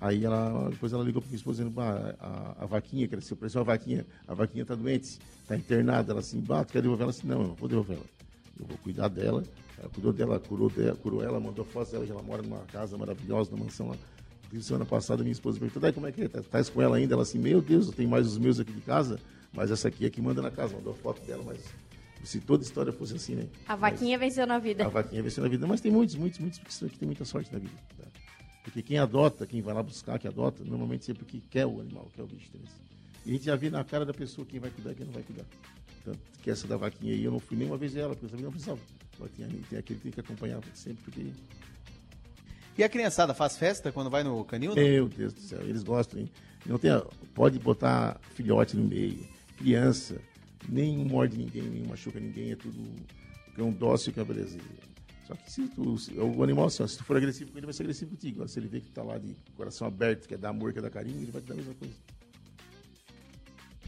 Aí ela, depois ela ligou para minha esposa dizendo, bah, a, a vaquinha, cresceu, parecia uma vaquinha, a vaquinha está doente, está internada. Ela assim, bah, tu quer devolver ela? assim, não, eu não vou devolver ela. Eu vou cuidar dela. Ela cuidou dela, curou, dela, curou ela, mandou fotos dela, ela mora numa casa maravilhosa, numa mansão lá. Semana passada, minha esposa perguntou, como é que é? Tá, tá com ela ainda? Ela assim, meu Deus, eu tenho mais os meus aqui de casa, mas essa aqui é que manda na casa. Mandou foto dela, mas se toda história fosse assim, né? A vaquinha venceu na vida. A vaquinha venceu na vida. Mas tem muitos, muitos, muitos que tem muita sorte na vida. tá? Porque quem adota, quem vai lá buscar, que adota, normalmente sempre que quer o animal, quer o bicho. E a gente já vê na cara da pessoa quem vai cuidar e quem não vai cuidar. Tanto que essa da vaquinha aí, eu não fui nenhuma vez ela, porque eu também não precisava. Agora tem, tem aquele que tem que acompanhar sempre, porque E a criançada faz festa quando vai no canil? não? Meu Deus do céu, eles gostam, hein? Não tem, pode botar filhote no meio, criança, nem morde ninguém, nem machuca ninguém, é tudo cão dócil que é beleza. Só que se tu, se- o animal, se tu for agressivo com ele, vai ser agressivo contigo. Se ele vê que tu tá lá de coração aberto, quer dar amor, quer dar carinho, ele vai te dar a mesma coisa.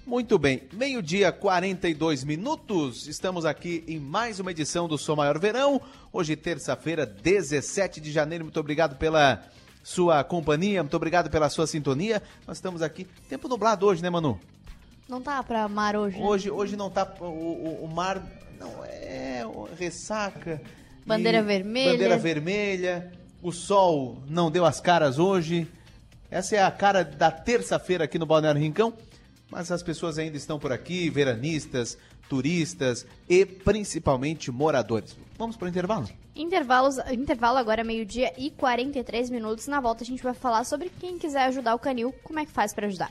Muito bem, meio-dia, 42 minutos. Estamos aqui em mais uma edição do Som Maior Verão. Hoje, terça-feira, 17 de janeiro. Muito obrigado pela sua companhia, muito obrigado pela sua sintonia. Nós estamos aqui. Tempo nublado hoje, né, Manu? Não tá pra mar hoje, né? Hoje, hoje não tá. O, o, o mar. Não é. Ressaca. Bandeira vermelha. Bandeira vermelha. O sol não deu as caras hoje. Essa é a cara da terça-feira aqui no Balneário Rincão. Mas as pessoas ainda estão por aqui, veranistas, turistas e principalmente moradores. Vamos para o intervalo? Intervalos, intervalo agora meio-dia e 43 minutos. Na volta a gente vai falar sobre quem quiser ajudar o Canil, como é que faz para ajudar.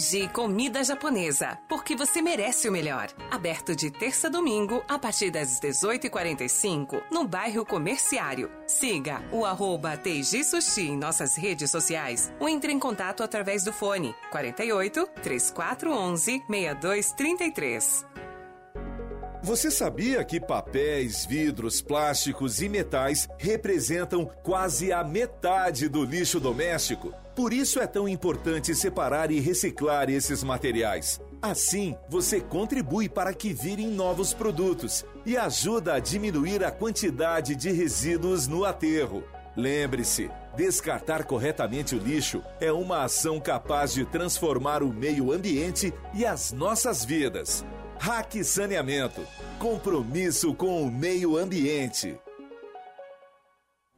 Teiji Comida Japonesa, porque você merece o melhor. Aberto de terça a domingo, a partir das 18h45, no bairro Comerciário. Siga o arroba Teiji Sushi em nossas redes sociais ou entre em contato através do fone 48 3411 6233. Você sabia que papéis, vidros, plásticos e metais representam quase a metade do lixo doméstico? Por isso é tão importante separar e reciclar esses materiais. Assim, você contribui para que virem novos produtos e ajuda a diminuir a quantidade de resíduos no aterro. Lembre-se, descartar corretamente o lixo é uma ação capaz de transformar o meio ambiente e as nossas vidas. Hack Saneamento. Compromisso com o meio ambiente.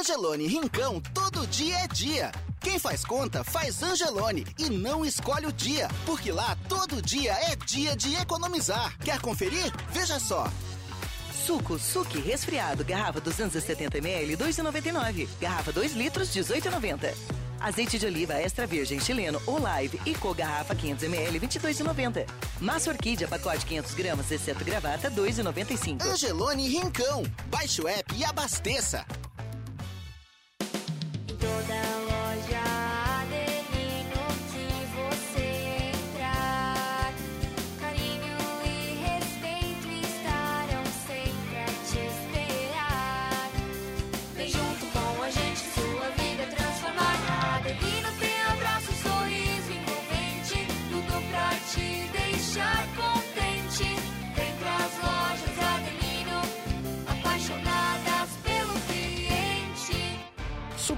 Angelone Rincão, todo dia é dia. Quem faz conta, faz Angelone e não escolhe o dia, porque lá todo dia é dia de economizar. Quer conferir? Veja só. Suco Suki resfriado, garrafa 270ml, 2,99. Garrafa 2 litros, 18,90. Azeite de oliva extra virgem chileno Olive e co garrafa 500ml, 22,90. Massa orquídea pacote 500 gramas, exceto gravata, 2,95. Angelone Rincão. Baixe o app e abasteça. Toda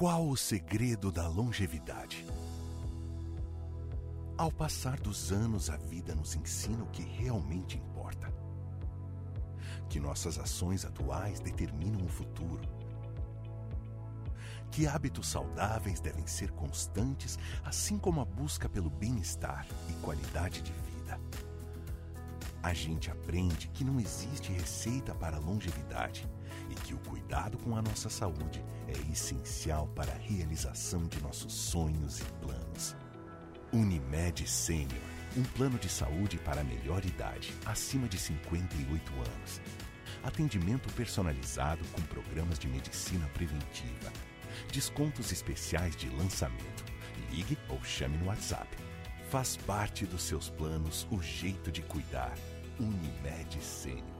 Qual o segredo da longevidade? Ao passar dos anos, a vida nos ensina o que realmente importa. Que nossas ações atuais determinam o futuro. Que hábitos saudáveis devem ser constantes, assim como a busca pelo bem-estar e qualidade de vida. a gente aprende que não existe receita para longevidade e que o cuidado com a nossa saúde é essencial para a realização de nossos sonhos e planos. Unimed Sênior, um plano de saúde para a melhor idade, acima de 58 anos. Atendimento personalizado com programas de medicina preventiva. Descontos especiais de lançamento. Ligue ou chame no WhatsApp. Faz parte dos seus planos o jeito de cuidar. Unimed Sênior.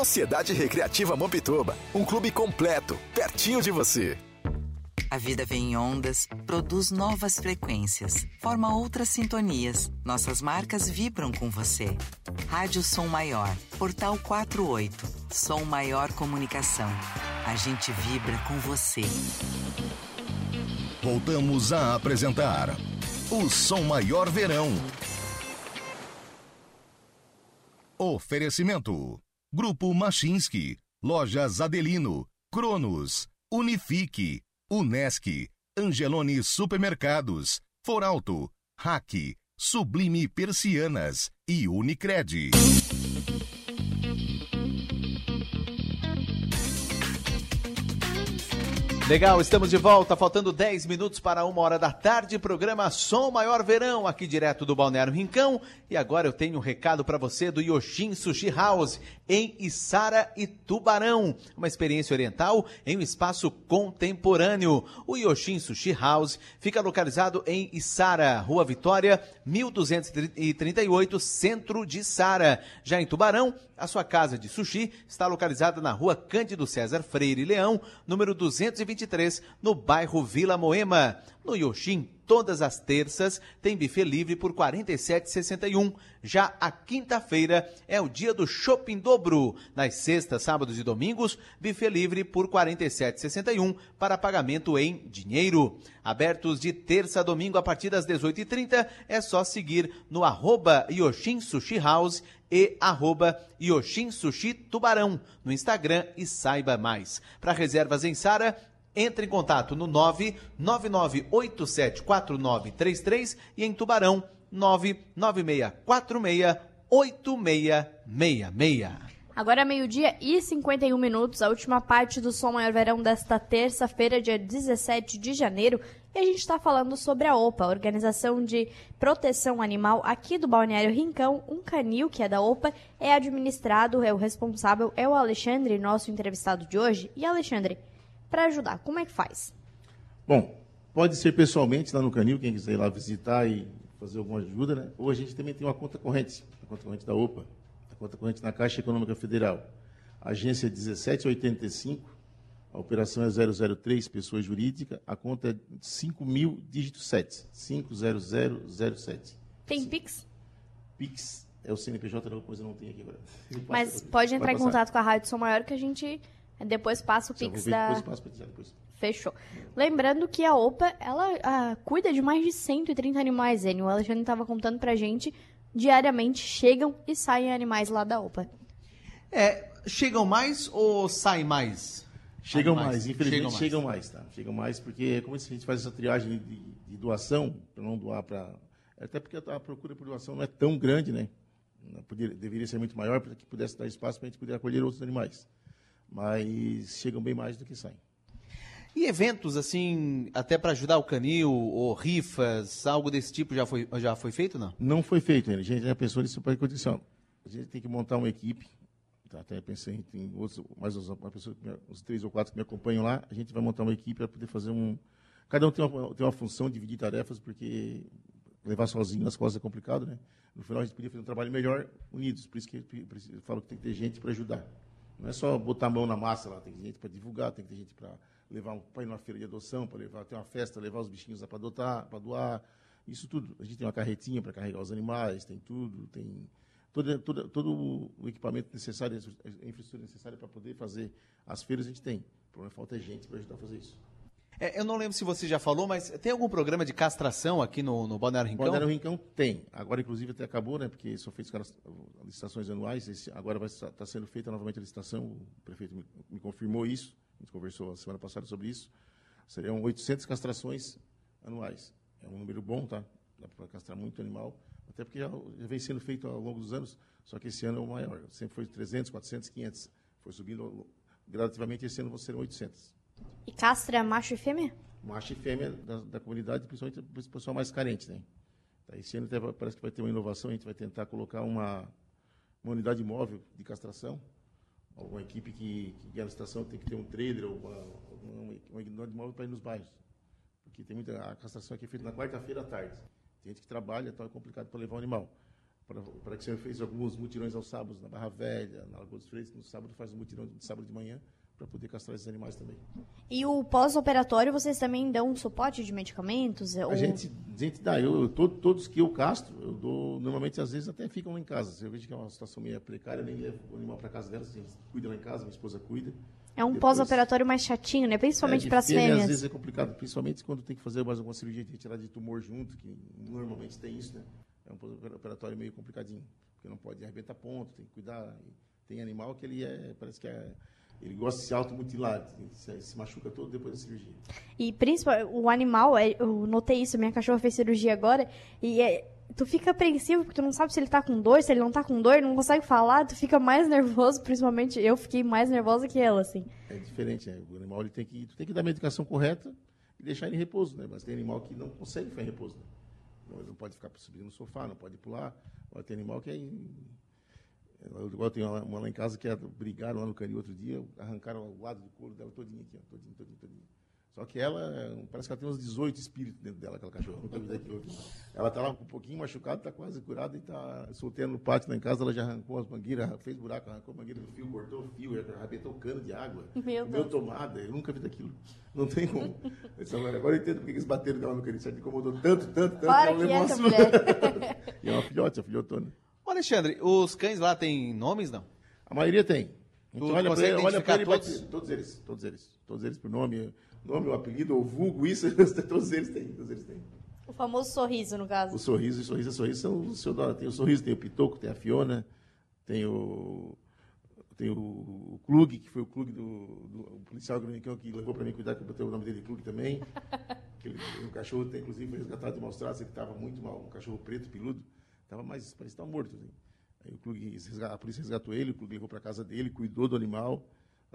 Sociedade Recreativa Mampituba, um clube completo, pertinho de você. A vida vem em ondas, produz novas frequências, forma outras sintonias. Nossas marcas vibram com você. Rádio Som Maior, Portal 48, Som Maior Comunicação. A gente vibra com você. Voltamos a apresentar o Som Maior Verão. Oferecimento: Grupo Machinski, Lojas Adelino, Cronos, Unifique, Unesc, Angelone Supermercados, Foralto, Hack, Sublime Persianas e Unicred. Legal, estamos de volta, faltando 10 minutos para uma hora da tarde, programa Som Maior Verão, aqui direto do Balneário Rincão. E agora eu tenho um recado para você do Yoshin Sushi House, em Içara e Tubarão. Uma experiência oriental em um espaço contemporâneo. O Yoshin Sushi House fica localizado em Içara, Rua Vitória, 1238, centro de Içara. Já em Tubarão, a sua casa de sushi está localizada na rua Cândido César Freire Leão, número 223, no bairro Vila Moema. No Yoshin, todas as terças tem buffet livre por R$ 47,61. Já a quinta-feira é o dia do Shopping Dobro. Nas sextas, sábados e domingos, buffet livre por R$ 47,61 para pagamento em dinheiro. Abertos de terça a domingo a partir das 18h30, é só seguir no arroba Yoshin Sushi House e arroba Yoshin Sushi Tubarão no Instagram e saiba mais. Para reservas em Sara, entre em contato no 999874933 e em Tubarão 996468666. Agora é meio-dia e 51 minutos, a última parte do Som Maior Verão desta terça-feira, dia 17 de janeiro. E a gente está falando sobre a OPA, Organização de Proteção Animal aqui do Balneário Rincão. Um canil que é da OPA é administrado, é o responsável, é o Alexandre, nosso entrevistado de hoje. E Alexandre, para ajudar, como é que faz? Bom, pode ser pessoalmente lá no Canil, quem quiser ir lá visitar e fazer alguma ajuda, né? Ou a gente também tem uma conta corrente, a conta corrente da OPA, a conta corrente na Caixa Econômica Federal. Agência 1785, a operação é 003, pessoa jurídica, a conta é 5 mil, dígito 7, 50007. Tem Pix? Pix é o CNPJ, alguma coisa não tem aqui agora. Mas pode entrar em contato com a Rádio Som Maior que a gente depois passa o Já Pix da... depois, passo pra depois. Fechou. Lembrando que a OPA, ela ah, cuida de mais de 130 animais, Enio. O Alexandre estava contando pra gente, diariamente chegam e saem animais lá da OPA. É, chegam mais ou saem mais? Chegam Animais. mais, infelizmente Chegam chegam mais. mais, tá? Chegam mais porque como a gente faz essa triagem de, de doação, para não doar para... Até porque a procura por doação não é tão grande, né? Poderia, deveria ser muito maior para que pudesse dar espaço para a gente poder acolher outros animais. Mas chegam bem mais do que saem. E eventos, assim, até para ajudar o canil, ou rifas, algo desse tipo já foi, já foi feito, não? Não foi feito ainda. A gente já pensou nisso para condição. A gente tem que montar uma equipe. Tá? Até pensei em outros, mais me- uns três ou quatro que me acompanham lá. A gente vai montar uma equipe para poder fazer um. Cada um tem uma, tem uma função, dividir tarefas, porque levar sozinho nas costas é complicado, né? No final a gente podia fazer um trabalho melhor unidos. Por isso que eu falo que tem que ter gente para ajudar. Não é só botar a mão na massa lá, tem gente para divulgar, tem que ter gente para levar para ir numa feira de adoção, para levar ter uma festa, levar os bichinhos para adotar, para doar, isso tudo. A gente tem uma carretinha para carregar os animais, tem tudo, tem todo, todo, todo o equipamento necessário, a infraestrutura necessária para poder fazer as feiras a gente tem. O problema é falta é gente para ajudar a fazer isso. É, eu não lembro se você já falou, mas tem algum programa de castração aqui no, no Balneário Rincão? Balneário Rincão tem. Agora, inclusive, até acabou, né? Porque são feitas aquelas licitações anuais. Esse- agora vai estar tá sendo feita novamente a licitação. O prefeito me, me confirmou isso. A gente conversou a semana passada sobre isso. Seriam 800 castrações anuais. É um número bom, tá? Dá para castrar muito animal. Até porque já vem sendo feito ao longo dos anos. Só que esse ano é o maior. Sempre foi 300, 400, 500. Foi subindo gradativamente. Esse ano serão 800 E castra macho e fêmea? macho e fêmea da, da comunidade, principalmente o pessoal mais carente. Né? Tá, Esse ano até parece que vai ter uma inovação, a gente vai tentar colocar uma, uma unidade móvel de castração. Alguma equipe que, que guia a licitação tem que ter um trailer ou uma, uma, uma unidade móvel para ir nos bairros. Porque tem muita, a castração aqui é feita na quarta-feira à tarde. Tem gente que trabalha, então é complicado para levar o animal. Para, para que você fez alguns mutirões aos sábados na Barra Velha, na Lagoa dos Freitas, no sábado faz um mutirão de sábado de manhã para poder castrar esses animais também. E o pós-operatório, vocês também dão suporte de medicamentos? A ou... gente, a gente dá, eu, todo- todos que eu castro, eu dou, normalmente às vezes até ficam lá em casa. Se eu vejo que é uma situação meio precária, eu nem levo o animal para casa delas, a gente cuida lá em casa, minha esposa cuida. É um pós-operatório mais chatinho, né? Principalmente É, para as fêmea, fêmeas. Às vezes é complicado, principalmente quando tem que fazer mais alguma cirurgia de retirada de tumor junto, que normalmente tem isso, né? É um pós-operatório meio complicadinho, porque não pode arrebentar ponto, tem que cuidar. Tem animal que ele é, parece que é, ele gosta de se automutilar, se, se machuca todo depois da cirurgia. E principalmente o animal, é- eu notei isso, minha cachorra fez cirurgia agora, e é- tu fica apreensivo, porque tu não sabe se ele tá com dor, se ele não tá com dor, não consegue falar, tu fica mais nervoso, principalmente eu fiquei mais nervosa que ela, assim. É diferente, né? O animal ele tem que, tu tem que dar a medicação correta e deixar ele em repouso, né? Mas tem animal que não consegue ficar em repouso. Né? Não, pode ficar subindo no sofá, não pode pular. Tem animal que é. em- é, Igual tem uma, uma lá em casa que é, brigaram lá no canil outro dia, arrancaram o lado do couro dela todinho aqui, ó, todinho, todinho, todinho. Só que ela, é, parece que ela tem uns 18 espíritos dentro dela, aquela cachorra. Ela tá lá com um pouquinho machucada, tá quase curada e tá solteira no pátio lá em casa. Ela já arrancou as mangueiras, fez buraco, arrancou a mangueira do fio, cortou o fio, arrebentou o cano de água. Meu Deus. tomada. Eu nunca vi daquilo. Não tem como. Eu Agora, eu entendo porque eles bateram nela no canil. Certo? Incomodou tanto, tanto, tanto. Para ela que levou essa mulher. e é uma filhote, a filhotona. Ô, Alexandre, os cães lá têm nomes, não? A maioria tem. A gente Tu olha para ele, olha pra ele e dizer, todos eles, todos eles. Todos eles por nome, nome, o apelido, ou vulgo, isso, todos eles têm, todos eles têm. O famoso sorriso, no caso. O sorriso, o sorriso, o sorriso são o seu. Tem o sorriso, tem o Pitoco, tem a Fiona, tem o. Tem o, o Klug, que foi o Klug do, do o policial gronicão que levou para mim cuidar, que eu botei o nome dele Klug também. Aquele, o cachorro, tem, inclusive, foi resgatado de maus tratos, ele estava muito mal, um cachorro preto, peludo, estava mais, parecia estar morto. Né? Aí o resga- a polícia resgatou ele, o Klug levou para casa dele, cuidou do animal,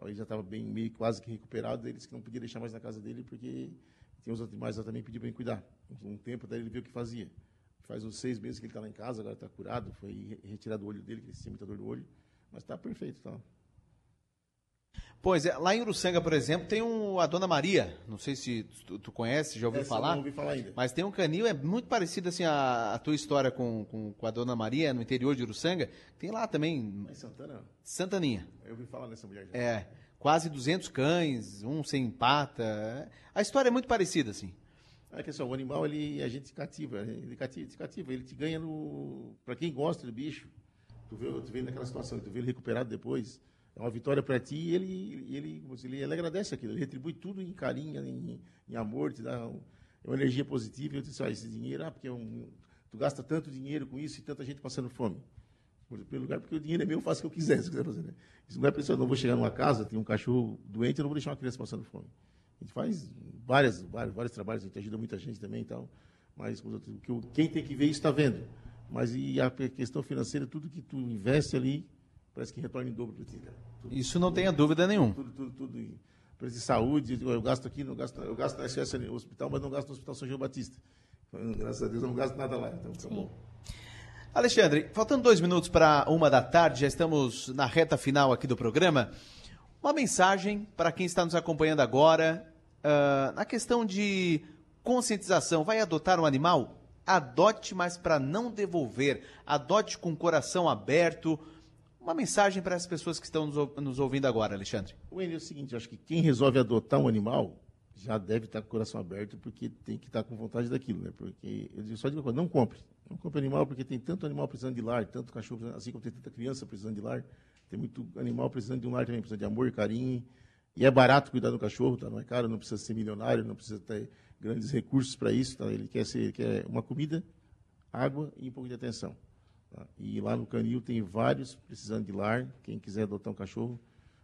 ele já estava bem, meio quase que recuperado, ele disse que não podia deixar mais na casa dele, porque tinha os animais lá também pediu para ele cuidar. Um tempo daí ele viu o que fazia. Faz uns seis meses que ele está lá em casa, agora está curado, foi re- retirado o olho dele, que ele tinha muita dor no olho, mas está perfeito, tá? Pois é, lá em Uruçanga, por exemplo, tem um, a Dona Maria. Não sei se tu, tu conhece, já ouviu Essa falar? não ouvi falar ainda. Mas tem um canil, é muito parecido assim a, a tua história com, com, com a Dona Maria no interior de Uruçanga. Tem lá também Mas Santana, Santaninha. eu ouvi falar nessa mulher já. É, quase 200 cães, um sem pata. A história é muito parecida, assim. É que assim, o animal, ele, a gente cativa, ele cativa, te cativa, ele te ganha no... Para quem gosta do bicho, tu vê, tu vê naquela situação, tu vê ele recuperado depois, é uma vitória para ti e ele, ele, ele, ele agradece aquilo, ele retribui tudo em carinho, em, em amor, te dá uma energia positiva. Eu disse, ó, esse dinheiro, ah, porque é um, tu gasta tanto dinheiro com isso e tanta gente passando fome. Pelo lugar, porque o dinheiro é meu, eu faço o que eu quiser, se quiser fazer. Né? Isso não é eu não vou chegar numa casa, tem um cachorro doente, eu não vou deixar uma criança passando fome. A gente faz várias, vários, vários trabalhos, a gente ajuda muita gente também e tal, mas quem tem que ver isso está vendo. Mas e a questão financeira, tudo que tu investe ali, parece que retorna em dobro para ti. Tudo, Isso não tenha dúvida nenhuma. Tudo, tudo, tudo. E preço de saúde, eu gasto aqui, não gasto, eu gasto na SS no hospital, mas não gasto no Hospital São João Batista. Graças a Deus eu não gasto nada lá, então tá bom. Alexandre, faltando dois minutos para uma da tarde, já estamos na reta final aqui do programa. Uma mensagem para quem está nos acompanhando agora, ah, na questão de conscientização. Vai adotar um animal? Adote, mas para não devolver. Adote com o coração aberto. Uma mensagem para as pessoas que estão nos, ou- nos ouvindo agora, Alexandre. Wendy, é o seguinte, eu acho que quem resolve adotar um animal já deve estar com o coração aberto, porque tem que estar com vontade daquilo, né? Porque eu digo, só digo uma coisa, não compre. Não compre animal, porque tem tanto animal precisando de lar, tanto cachorro, precisando- assim como tem tanta criança precisando de lar, tem muito animal precisando de um lar também, precisa de amor, carinho. E é barato cuidar do cachorro, tá? Não é caro, não precisa ser milionário, não precisa ter grandes recursos para isso, tá? Ele quer ser, ele quer uma comida, água e um pouco de atenção. Tá? E lá no Canil tem vários precisando de lar. Quem quiser adotar um cachorro,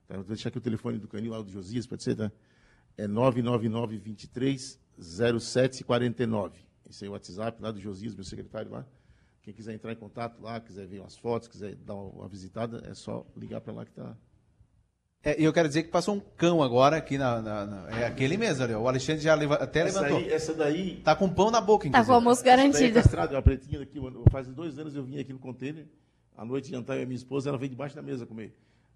tá? Vou deixar aqui o telefone do Canil, lá do Josias, pode ser, tá? É 999 23 0749. Esse é o WhatsApp lá do Josias, meu secretário lá. Quem quiser entrar em contato lá, quiser ver umas fotos, quiser dar uma visitada, é só ligar para lá que tá. É, e eu quero dizer que passou um cão agora aqui na. na- na- é aquele mesmo, olha, o Alexandre já leva- até Essa levantou. aí- essa daí. Tá com pão na boca, Tá inclusive. com o almoço Essa daí é garantido. castrada, é uma pretinha daqui. mano. Faz dois anos eu vim aqui no container. À noite jantar eu e a minha esposa, ela veio debaixo da mesa comer.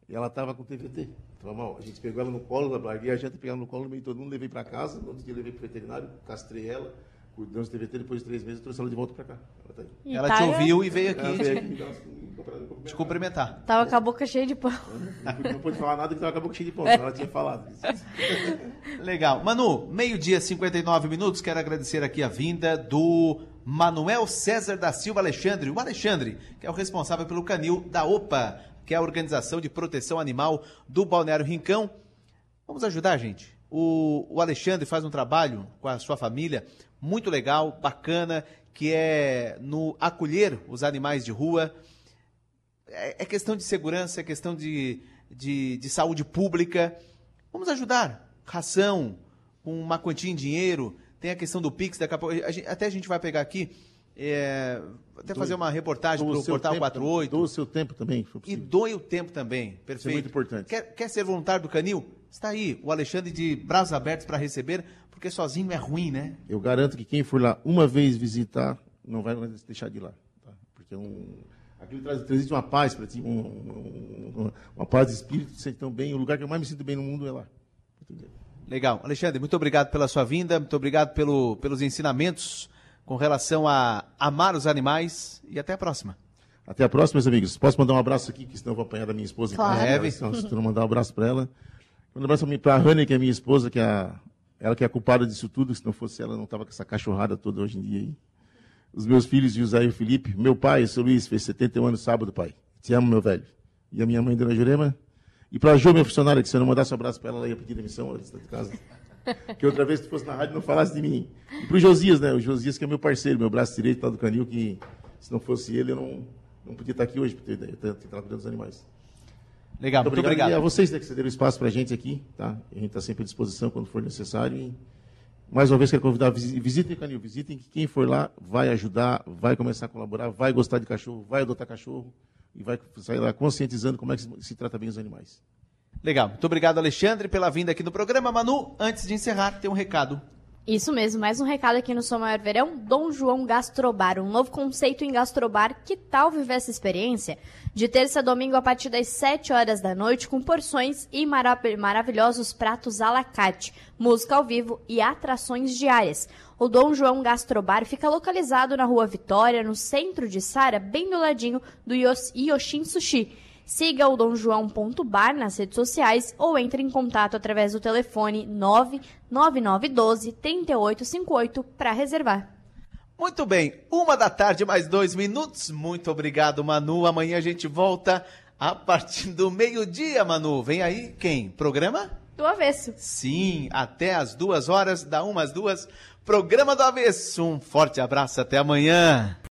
E ela estava com TVT. Tava mal. A gente pegou ela no colo, larguei a janta, peguei ela no colo no meio de todo mundo, levei para casa. No outro dia eu levei para o veterinário, castrei ela, cuidamos do TVT. Depois de três meses eu trouxe ela de volta para cá. Ela, tá aí. Ela tá- te ouviu e veio aqui Ela te, veio aqui comprar- me te cumprimentar. Tava com a boca cheia de pão. Não pude- Não pôde falar nada que estava com a boca cheia de ponto. Ela tinha falado. Legal. Manu, meio-dia, 59 minutos. Quero agradecer aqui a vinda do Manuel César da Silva Alexandre. O Alexandre, que é o responsável pelo canil da OPA, que é a Organização de Proteção Animal do Balneário Rincão. Vamos ajudar, gente. O, o Alexandre faz um trabalho com a sua família muito legal, bacana, que é no acolher os animais de rua. É, é questão de segurança, é questão de, de, de saúde pública. Vamos ajudar. Ração, com uma quantia em dinheiro. Tem a questão do Pix, daqui a pouco. a gente- até a gente vai pegar aqui. é, até fazer uma reportagem para o Portal tempo 48. Doa o seu tempo também, E doe o tempo também. Perfeito. Isso é muito importante. Quer, quer ser voluntário do Canil? Está aí, o Alexandre de braços abertos para receber, porque sozinho é ruim, né? Eu garanto que quem for lá uma vez visitar, não vai mais deixar de ir lá. tá? Porque é um, aquilo traz, transmite uma paz para ti, um- um- um- uma paz de espírito, se sente tão bem. O lugar que eu mais me sinto bem no mundo é lá. Legal. Alexandre, muito obrigado pela sua vinda, muito obrigado pelo, pelos ensinamentos com relação a amar os animais e até a próxima. Até a próxima, meus amigos. Posso mandar um abraço aqui, que senão eu vou apanhar da minha esposa. em Claro. Então, se tu não mandar um abraço para ela. Manda um abraço para a Rani, que é minha esposa, que é a, ela que é a culpada disso tudo. Se não fosse ela, não estava com essa cachorrada toda hoje em dia aí. Os meus filhos, José e o Felipe. Meu pai, seu Luiz, fez 71 anos sábado, pai. Te amo, meu velho. E a minha mãe, Dona Jurema. E para a Jo, minha funcionária, que se eu não mandasse um abraço para ela, ela ia pedir demissão, ela está de casa. Que outra vez tu fosse na rádio não falasse de mim. E pro Josias, né? O Josias que é meu parceiro, meu braço direito lá do canil, que se não fosse ele, eu não, não podia estar aqui hoje, porque eu tenho que cuidando dos animais. Legal, muito obrigado. E a vocês né, que cederam espaço pra gente aqui, tá? A gente está sempre à disposição quando for necessário. E, mais uma vez, quero convidar, visi- visitem o canil, visitem que quem for lá vai ajudar, vai começar a colaborar, vai gostar de cachorro, vai adotar cachorro e vai sair lá conscientizando como é que se, trata bem os animais. Legal. Muito obrigado, Alexandre, pela vinda aqui no programa. Manu, antes de encerrar, tem um recado. Isso mesmo, mais um recado aqui no Som Maior Verão, Dom João Gastrobar, um novo conceito em gastrobar. Que tal viver essa experiência? De terça a domingo a partir das 7 horas da noite, com porções e marav- maravilhosos pratos à la carte, música ao vivo e atrações diárias. O Dom João Gastrobar fica localizado na Rua Vitória, no centro de Sara, bem do ladinho do Yos- Yoshin Sushi. Siga o domjoão.bar nas redes sociais ou entre em contato através do telefone 99912 3858 para reservar. Muito bem, uma da tarde, mais dois minutos. Muito obrigado, Manu. Amanhã a gente volta a partir do meio-dia, Manu. Vem aí quem? Programa? Do avesso. Sim, até às duas horas, da uma às duas. Programa do avesso. Um forte abraço, até amanhã.